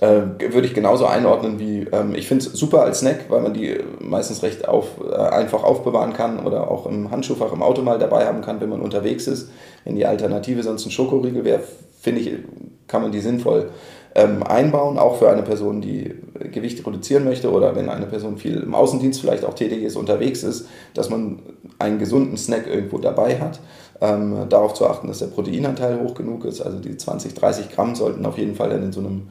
Äh, würde ich genauso einordnen wie, ähm, ich finde es super als Snack, weil man die meistens recht auf, äh, einfach aufbewahren kann oder auch im Handschuhfach im Auto mal dabei haben kann, wenn man unterwegs ist. Wenn die Alternative sonst ein Schokoriegel wäre, finde ich, kann man die sinnvoll ähm, einbauen, auch für eine Person, die Gewicht reduzieren möchte oder wenn eine Person viel im Außendienst vielleicht auch tätig ist, unterwegs ist, dass man einen gesunden Snack irgendwo dabei hat. Ähm, darauf zu achten, dass der Proteinanteil hoch genug ist. Also die 20, 30 Gramm sollten auf jeden Fall dann in so einem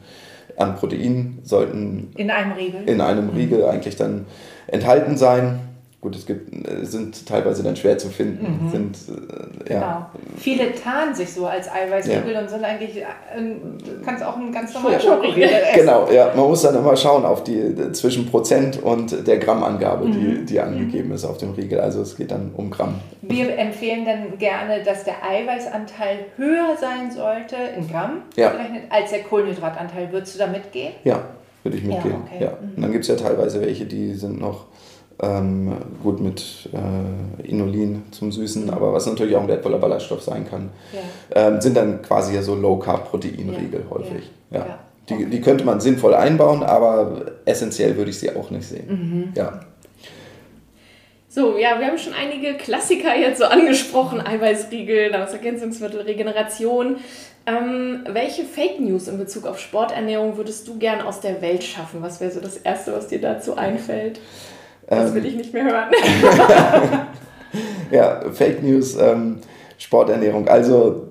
an Protein sollten in einem Riegel, in einem Riegel eigentlich dann enthalten sein. Gut, es gibt, äh, sind teilweise dann schwer zu finden. Mhm. Sind, äh, ja. Genau. Viele tarnen sich so als Eiweißriegel ja. und sind eigentlich, äh, kannst auch ein ganz normaler Schokoriegel essen. Genau, ja. Man muss dann immer schauen auf die zwischen Prozent und der Grammangabe, mhm. die, die angegeben mhm. ist auf dem Riegel. Also es geht dann um Gramm. Wir empfehlen dann gerne, dass der Eiweißanteil höher sein sollte, in Gramm ja. als der Kohlenhydratanteil. Würdest du da mitgehen? Ja, würde ich mitgehen. Ja, okay. ja. Und dann gibt es ja teilweise welche, die sind noch ähm, gut mit äh, Inulin zum Süßen, aber was natürlich auch ein wertvoller Ballaststoff sein kann, ja. ähm, sind dann quasi ja so Low-Carb-Proteinriegel ja. häufig. Ja. ja. Die, die könnte man sinnvoll einbauen, aber essentiell würde ich sie auch nicht sehen. Mhm. Ja. So, ja, wir haben schon einige Klassiker jetzt so angesprochen: Eiweißriegel, Nahrungsergänzungsmittel, Regeneration. Ähm, welche Fake News in Bezug auf Sporternährung würdest du gern aus der Welt schaffen? Was wäre so das Erste, was dir dazu einfällt? Das will ich nicht mehr hören. ja, Fake News, ähm, Sporternährung. Also,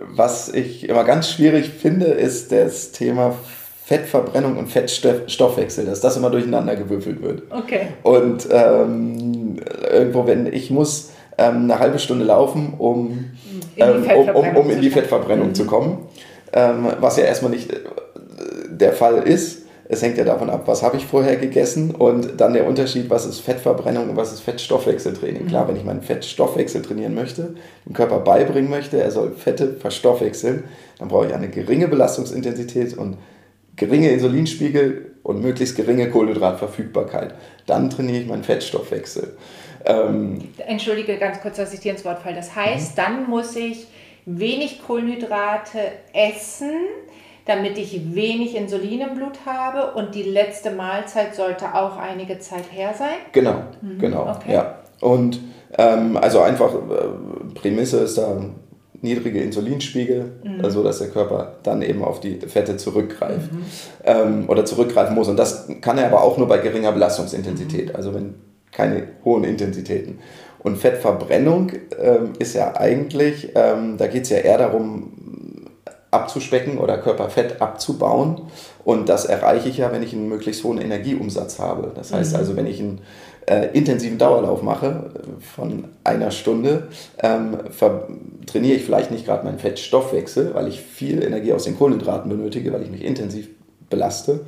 was ich immer ganz schwierig finde, ist das Thema Fettverbrennung und Fettstoffwechsel, dass das immer durcheinander gewürfelt wird. Okay. Und ähm, irgendwo, wenn ich muss ähm, eine halbe Stunde laufen, um in die, ähm, um, um, um in die Fettverbrennung mhm. zu kommen, ähm, was ja erstmal nicht äh, der Fall ist es hängt ja davon ab, was habe ich vorher gegessen und dann der Unterschied, was ist Fettverbrennung und was ist Fettstoffwechseltraining. Klar, wenn ich meinen Fettstoffwechsel trainieren möchte, dem Körper beibringen möchte, er soll Fette verstoffwechseln, dann brauche ich eine geringe Belastungsintensität und geringe Insulinspiegel und möglichst geringe Kohlenhydratverfügbarkeit. Dann trainiere ich meinen Fettstoffwechsel. Ähm, Entschuldige ganz kurz, dass ich dir ins Wort falle. Das heißt, mhm. dann muss ich wenig Kohlenhydrate essen, damit ich wenig Insulin im Blut habe und die letzte Mahlzeit sollte auch einige Zeit her sein? Genau, mhm. genau, okay. ja. Und ähm, also einfach, äh, Prämisse ist da niedrige Insulinspiegel, mhm. also dass der Körper dann eben auf die Fette zurückgreift mhm. ähm, oder zurückgreifen muss. Und das kann er aber auch nur bei geringer Belastungsintensität, mhm. also wenn keine hohen Intensitäten. Und Fettverbrennung ähm, ist ja eigentlich, ähm, da geht es ja eher darum, abzuspecken oder Körperfett abzubauen. Und das erreiche ich ja, wenn ich einen möglichst hohen Energieumsatz habe. Das heißt mhm. also, wenn ich einen äh, intensiven Dauerlauf mache von einer Stunde, ähm, trainiere ich vielleicht nicht gerade meinen Fettstoffwechsel, weil ich viel Energie aus den Kohlenhydraten benötige, weil ich mich intensiv belaste.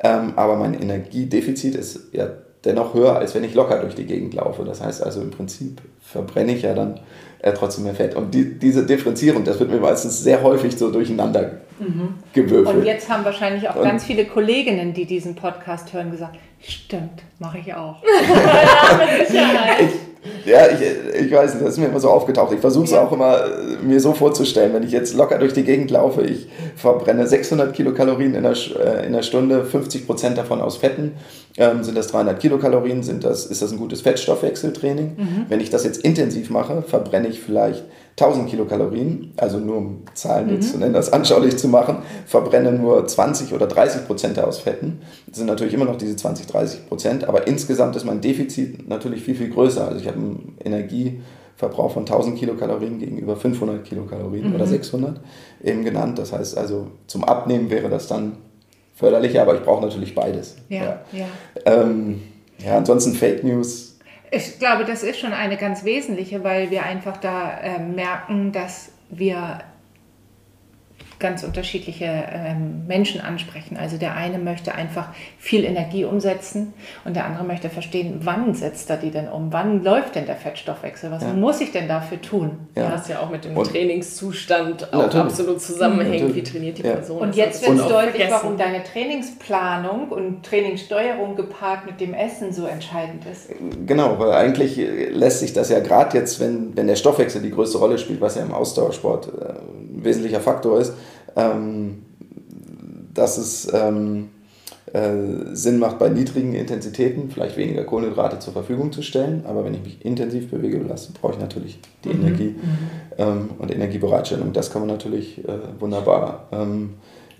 Ähm, aber mein Energiedefizit ist ja dennoch höher, als wenn ich locker durch die Gegend laufe. Das heißt also im Prinzip verbrenne ich ja dann äh, trotzdem mehr Fett. Und die, diese Differenzierung, das wird mir meistens sehr häufig so durcheinander mhm. gewürfelt. Und jetzt haben wahrscheinlich auch Und ganz viele Kolleginnen, die diesen Podcast hören, gesagt, stimmt, mache ich auch. ja, mit Sicherheit. Ich, ja, ich, ich weiß nicht, das ist mir immer so aufgetaucht. Ich versuche es ja. auch immer äh, mir so vorzustellen, wenn ich jetzt locker durch die Gegend laufe, ich verbrenne 600 Kilokalorien in der, äh, in der Stunde, 50 Prozent davon aus Fetten, ähm, sind das 300 Kilokalorien, sind das, ist das ein gutes Fettstoffwechseltraining. Mhm. Wenn ich das jetzt intensiv mache, verbrenne ich vielleicht 1000 Kilokalorien, also nur um Zahlen mhm. jetzt zu nennen, das anschaulich zu machen, verbrennen nur 20 oder 30 Prozent aus Fetten. Das sind natürlich immer noch diese 20, 30 Prozent, aber insgesamt ist mein Defizit natürlich viel, viel größer. Also ich habe einen Energieverbrauch von 1000 Kilokalorien gegenüber 500 Kilokalorien mhm. oder 600 eben genannt. Das heißt also, zum Abnehmen wäre das dann förderlicher, aber ich brauche natürlich beides. Ja, ja. Ja. Ähm, ja, ansonsten Fake News ich glaube, das ist schon eine ganz wesentliche, weil wir einfach da äh, merken, dass wir ganz unterschiedliche ähm, Menschen ansprechen. Also der eine möchte einfach viel Energie umsetzen und der andere möchte verstehen, wann setzt er die denn um? Wann läuft denn der Fettstoffwechsel? Was ja. muss ich denn dafür tun? Ja. Das ja auch mit dem und Trainingszustand auch natürlich. absolut zusammenhängt. Wie trainiert die Person? Und jetzt wird es deutlich, vergessen. warum deine Trainingsplanung und Trainingssteuerung gepaart mit dem Essen so entscheidend ist. Genau, weil eigentlich lässt sich das ja gerade jetzt, wenn, wenn der Stoffwechsel die größte Rolle spielt, was ja im Ausdauersport äh, ein wesentlicher Faktor ist, ähm, dass es ähm, äh, Sinn macht, bei niedrigen Intensitäten vielleicht weniger Kohlenhydrate zur Verfügung zu stellen. Aber wenn ich mich intensiv bewege belasse, brauche ich natürlich die mhm. Energie mhm. ähm, und Energiebereitstellung. Das kann man natürlich äh, wunderbar ähm,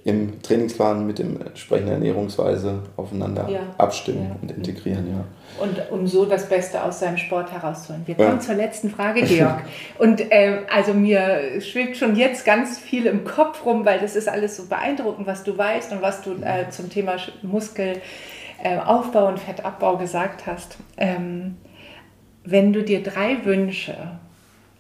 im Trainingsplan mit dem entsprechenden Ernährungsweise aufeinander ja. abstimmen ja. und integrieren. Ja. Und um so das Beste aus seinem Sport herauszuholen. Wir kommen zur letzten Frage, Georg. Und ähm, also mir schwebt schon jetzt ganz viel im Kopf rum, weil das ist alles so beeindruckend, was du weißt und was du äh, zum Thema Muskelaufbau äh, und Fettabbau gesagt hast. Ähm, wenn du dir drei Wünsche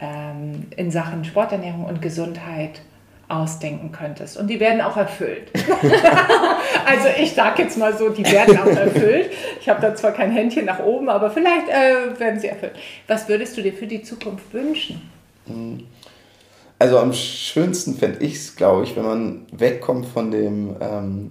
ähm, in Sachen Sporternährung und Gesundheit ausdenken könntest. Und die werden auch erfüllt. also ich sage jetzt mal so, die werden auch erfüllt. Ich habe da zwar kein Händchen nach oben, aber vielleicht äh, werden sie erfüllt. Was würdest du dir für die Zukunft wünschen? Also am schönsten fände ich es, glaube ich, wenn man wegkommt von dem ähm,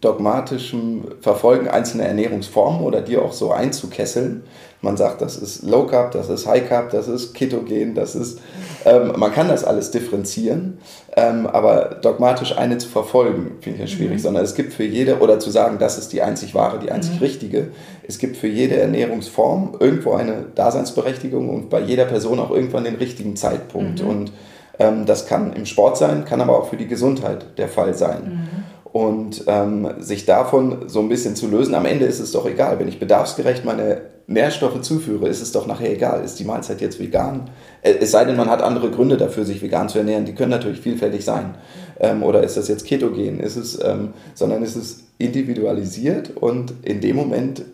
dogmatischen Verfolgen einzelner Ernährungsformen oder die auch so einzukesseln. Man sagt, das ist Low Carb, das ist High Carb, das ist Ketogen, das ist, ähm, man kann das alles differenzieren, ähm, aber dogmatisch eine zu verfolgen, finde ich ja schwierig, mhm. sondern es gibt für jede, oder zu sagen, das ist die einzig wahre, die einzig mhm. richtige, es gibt für jede Ernährungsform irgendwo eine Daseinsberechtigung und bei jeder Person auch irgendwann den richtigen Zeitpunkt. Mhm. Und ähm, das kann im Sport sein, kann aber auch für die Gesundheit der Fall sein. Mhm und ähm, sich davon so ein bisschen zu lösen. Am Ende ist es doch egal, wenn ich bedarfsgerecht meine Nährstoffe zuführe, ist es doch nachher egal, ist die Mahlzeit jetzt vegan? Äh, es sei denn, man hat andere Gründe dafür, sich vegan zu ernähren, die können natürlich vielfältig sein. Ähm, oder ist das jetzt ketogen? Ist es, ähm, sondern ist es individualisiert und in dem Moment äh,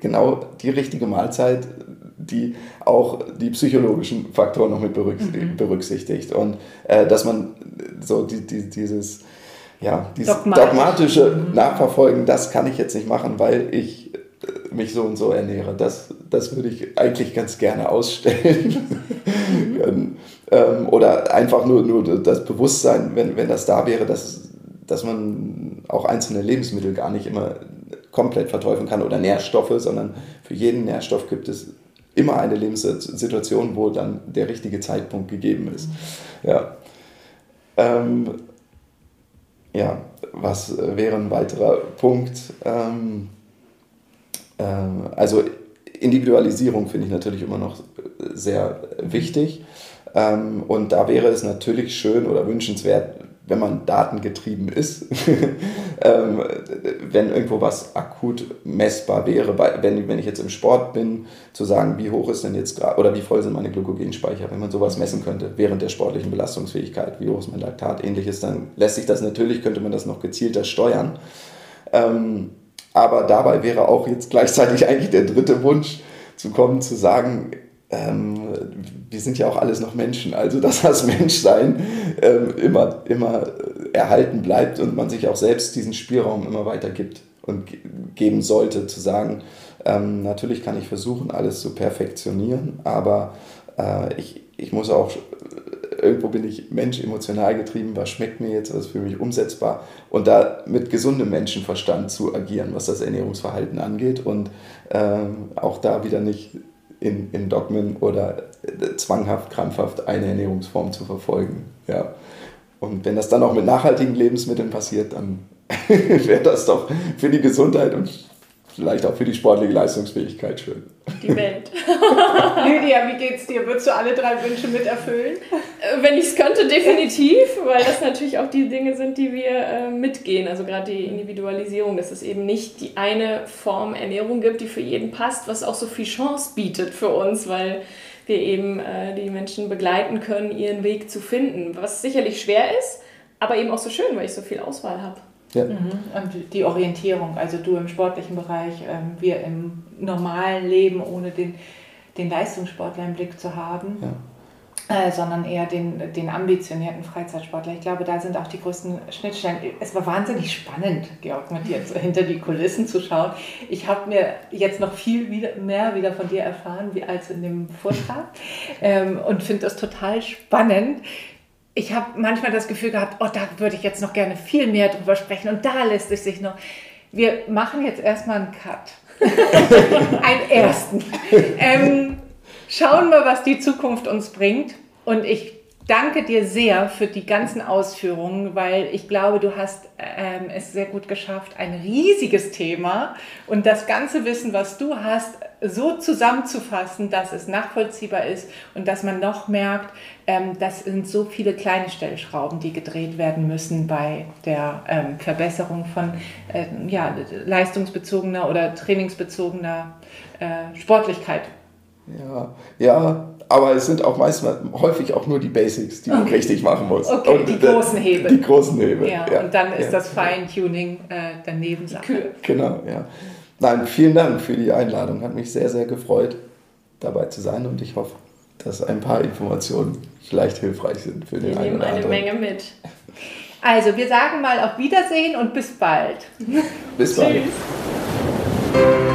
genau die richtige Mahlzeit, die auch die psychologischen Faktoren noch mit berücksichtigt. Mhm. Und äh, dass man so die, die, dieses ja, dieses Dogmatisch. dogmatische mhm. Nachverfolgen, das kann ich jetzt nicht machen, weil ich mich so und so ernähre. Das, das würde ich eigentlich ganz gerne ausstellen. Mhm. ähm, oder einfach nur, nur das Bewusstsein, wenn, wenn das da wäre, dass, dass man auch einzelne Lebensmittel gar nicht immer komplett verteufeln kann oder Nährstoffe, sondern für jeden Nährstoff gibt es immer eine Lebenssituation, wo dann der richtige Zeitpunkt gegeben ist. Ja. Ähm, ja, was wäre ein weiterer Punkt? Ähm, äh, also Individualisierung finde ich natürlich immer noch sehr wichtig. Ähm, und da wäre es natürlich schön oder wünschenswert, wenn man datengetrieben ist, ähm, wenn irgendwo was akut messbar wäre, wenn, wenn ich jetzt im Sport bin, zu sagen, wie hoch ist denn jetzt gerade oder wie voll sind meine Glykogenspeicher, wenn man sowas messen könnte während der sportlichen Belastungsfähigkeit, wie hoch ist mein Laktat, ähnliches, dann lässt sich das natürlich, könnte man das noch gezielter steuern. Ähm, aber dabei wäre auch jetzt gleichzeitig eigentlich der dritte Wunsch zu kommen, zu sagen, ähm, wir sind ja auch alles noch Menschen, also dass das Menschsein ähm, immer, immer erhalten bleibt und man sich auch selbst diesen Spielraum immer weiter gibt und geben sollte, zu sagen, ähm, natürlich kann ich versuchen, alles zu perfektionieren, aber äh, ich, ich muss auch, irgendwo bin ich Mensch emotional getrieben, was schmeckt mir jetzt, was ist für mich umsetzbar und da mit gesundem Menschenverstand zu agieren, was das Ernährungsverhalten angeht und äh, auch da wieder nicht in, in Dogmen oder äh, zwanghaft, krampfhaft eine Ernährungsform zu verfolgen. Ja. Und wenn das dann auch mit nachhaltigen Lebensmitteln passiert, dann wäre das doch für die Gesundheit und vielleicht auch für die sportliche Leistungsfähigkeit schön. Die Welt. Lydia, wie geht's dir? Würdest du alle drei Wünsche miterfüllen? Äh, wenn ich es könnte, definitiv, weil das natürlich auch die Dinge sind, die wir äh, mitgehen. Also gerade die Individualisierung, dass es eben nicht die eine Form Ernährung gibt, die für jeden passt, was auch so viel Chance bietet für uns, weil wir eben äh, die Menschen begleiten können, ihren Weg zu finden, was sicherlich schwer ist, aber eben auch so schön, weil ich so viel Auswahl habe. Ja. Mhm. Und die Orientierung, also du im sportlichen Bereich, ähm, wir im normalen Leben, ohne den, den Leistungssportler im Blick zu haben. Ja. Äh, sondern eher den, den ambitionierten Freizeitsportler. Ich glaube, da sind auch die größten Schnittstellen. Es war wahnsinnig spannend, Georg, mit dir hinter die Kulissen zu schauen. Ich habe mir jetzt noch viel wieder, mehr wieder von dir erfahren wie als in dem Vortrag ähm, und finde das total spannend ich habe manchmal das Gefühl gehabt, oh, da würde ich jetzt noch gerne viel mehr drüber sprechen und da lässt es sich noch. Wir machen jetzt erstmal einen Cut. einen ersten. Ähm, schauen wir, was die Zukunft uns bringt. Und ich danke dir sehr für die ganzen Ausführungen, weil ich glaube, du hast ähm, es sehr gut geschafft, ein riesiges Thema und das ganze Wissen, was du hast, so zusammenzufassen, dass es nachvollziehbar ist und dass man noch merkt, ähm, das sind so viele kleine Stellschrauben, die gedreht werden müssen bei der ähm, Verbesserung von äh, ja, leistungsbezogener oder trainingsbezogener äh, Sportlichkeit. Ja, ja, aber es sind auch meistens häufig auch nur die Basics, die man okay. richtig machen muss. Okay, und die großen Hebel. Die großen Hebel. Ja, ja. und dann ist ja. das Feintuning äh, daneben Sache. Genau, ja. Nein, vielen Dank für die Einladung. Hat mich sehr, sehr gefreut, dabei zu sein und ich hoffe, dass ein paar Informationen vielleicht hilfreich sind für den wir einen oder anderen. Wir nehmen eine Menge mit. Also, wir sagen mal auf Wiedersehen und bis bald. Bis bald. Tschüss.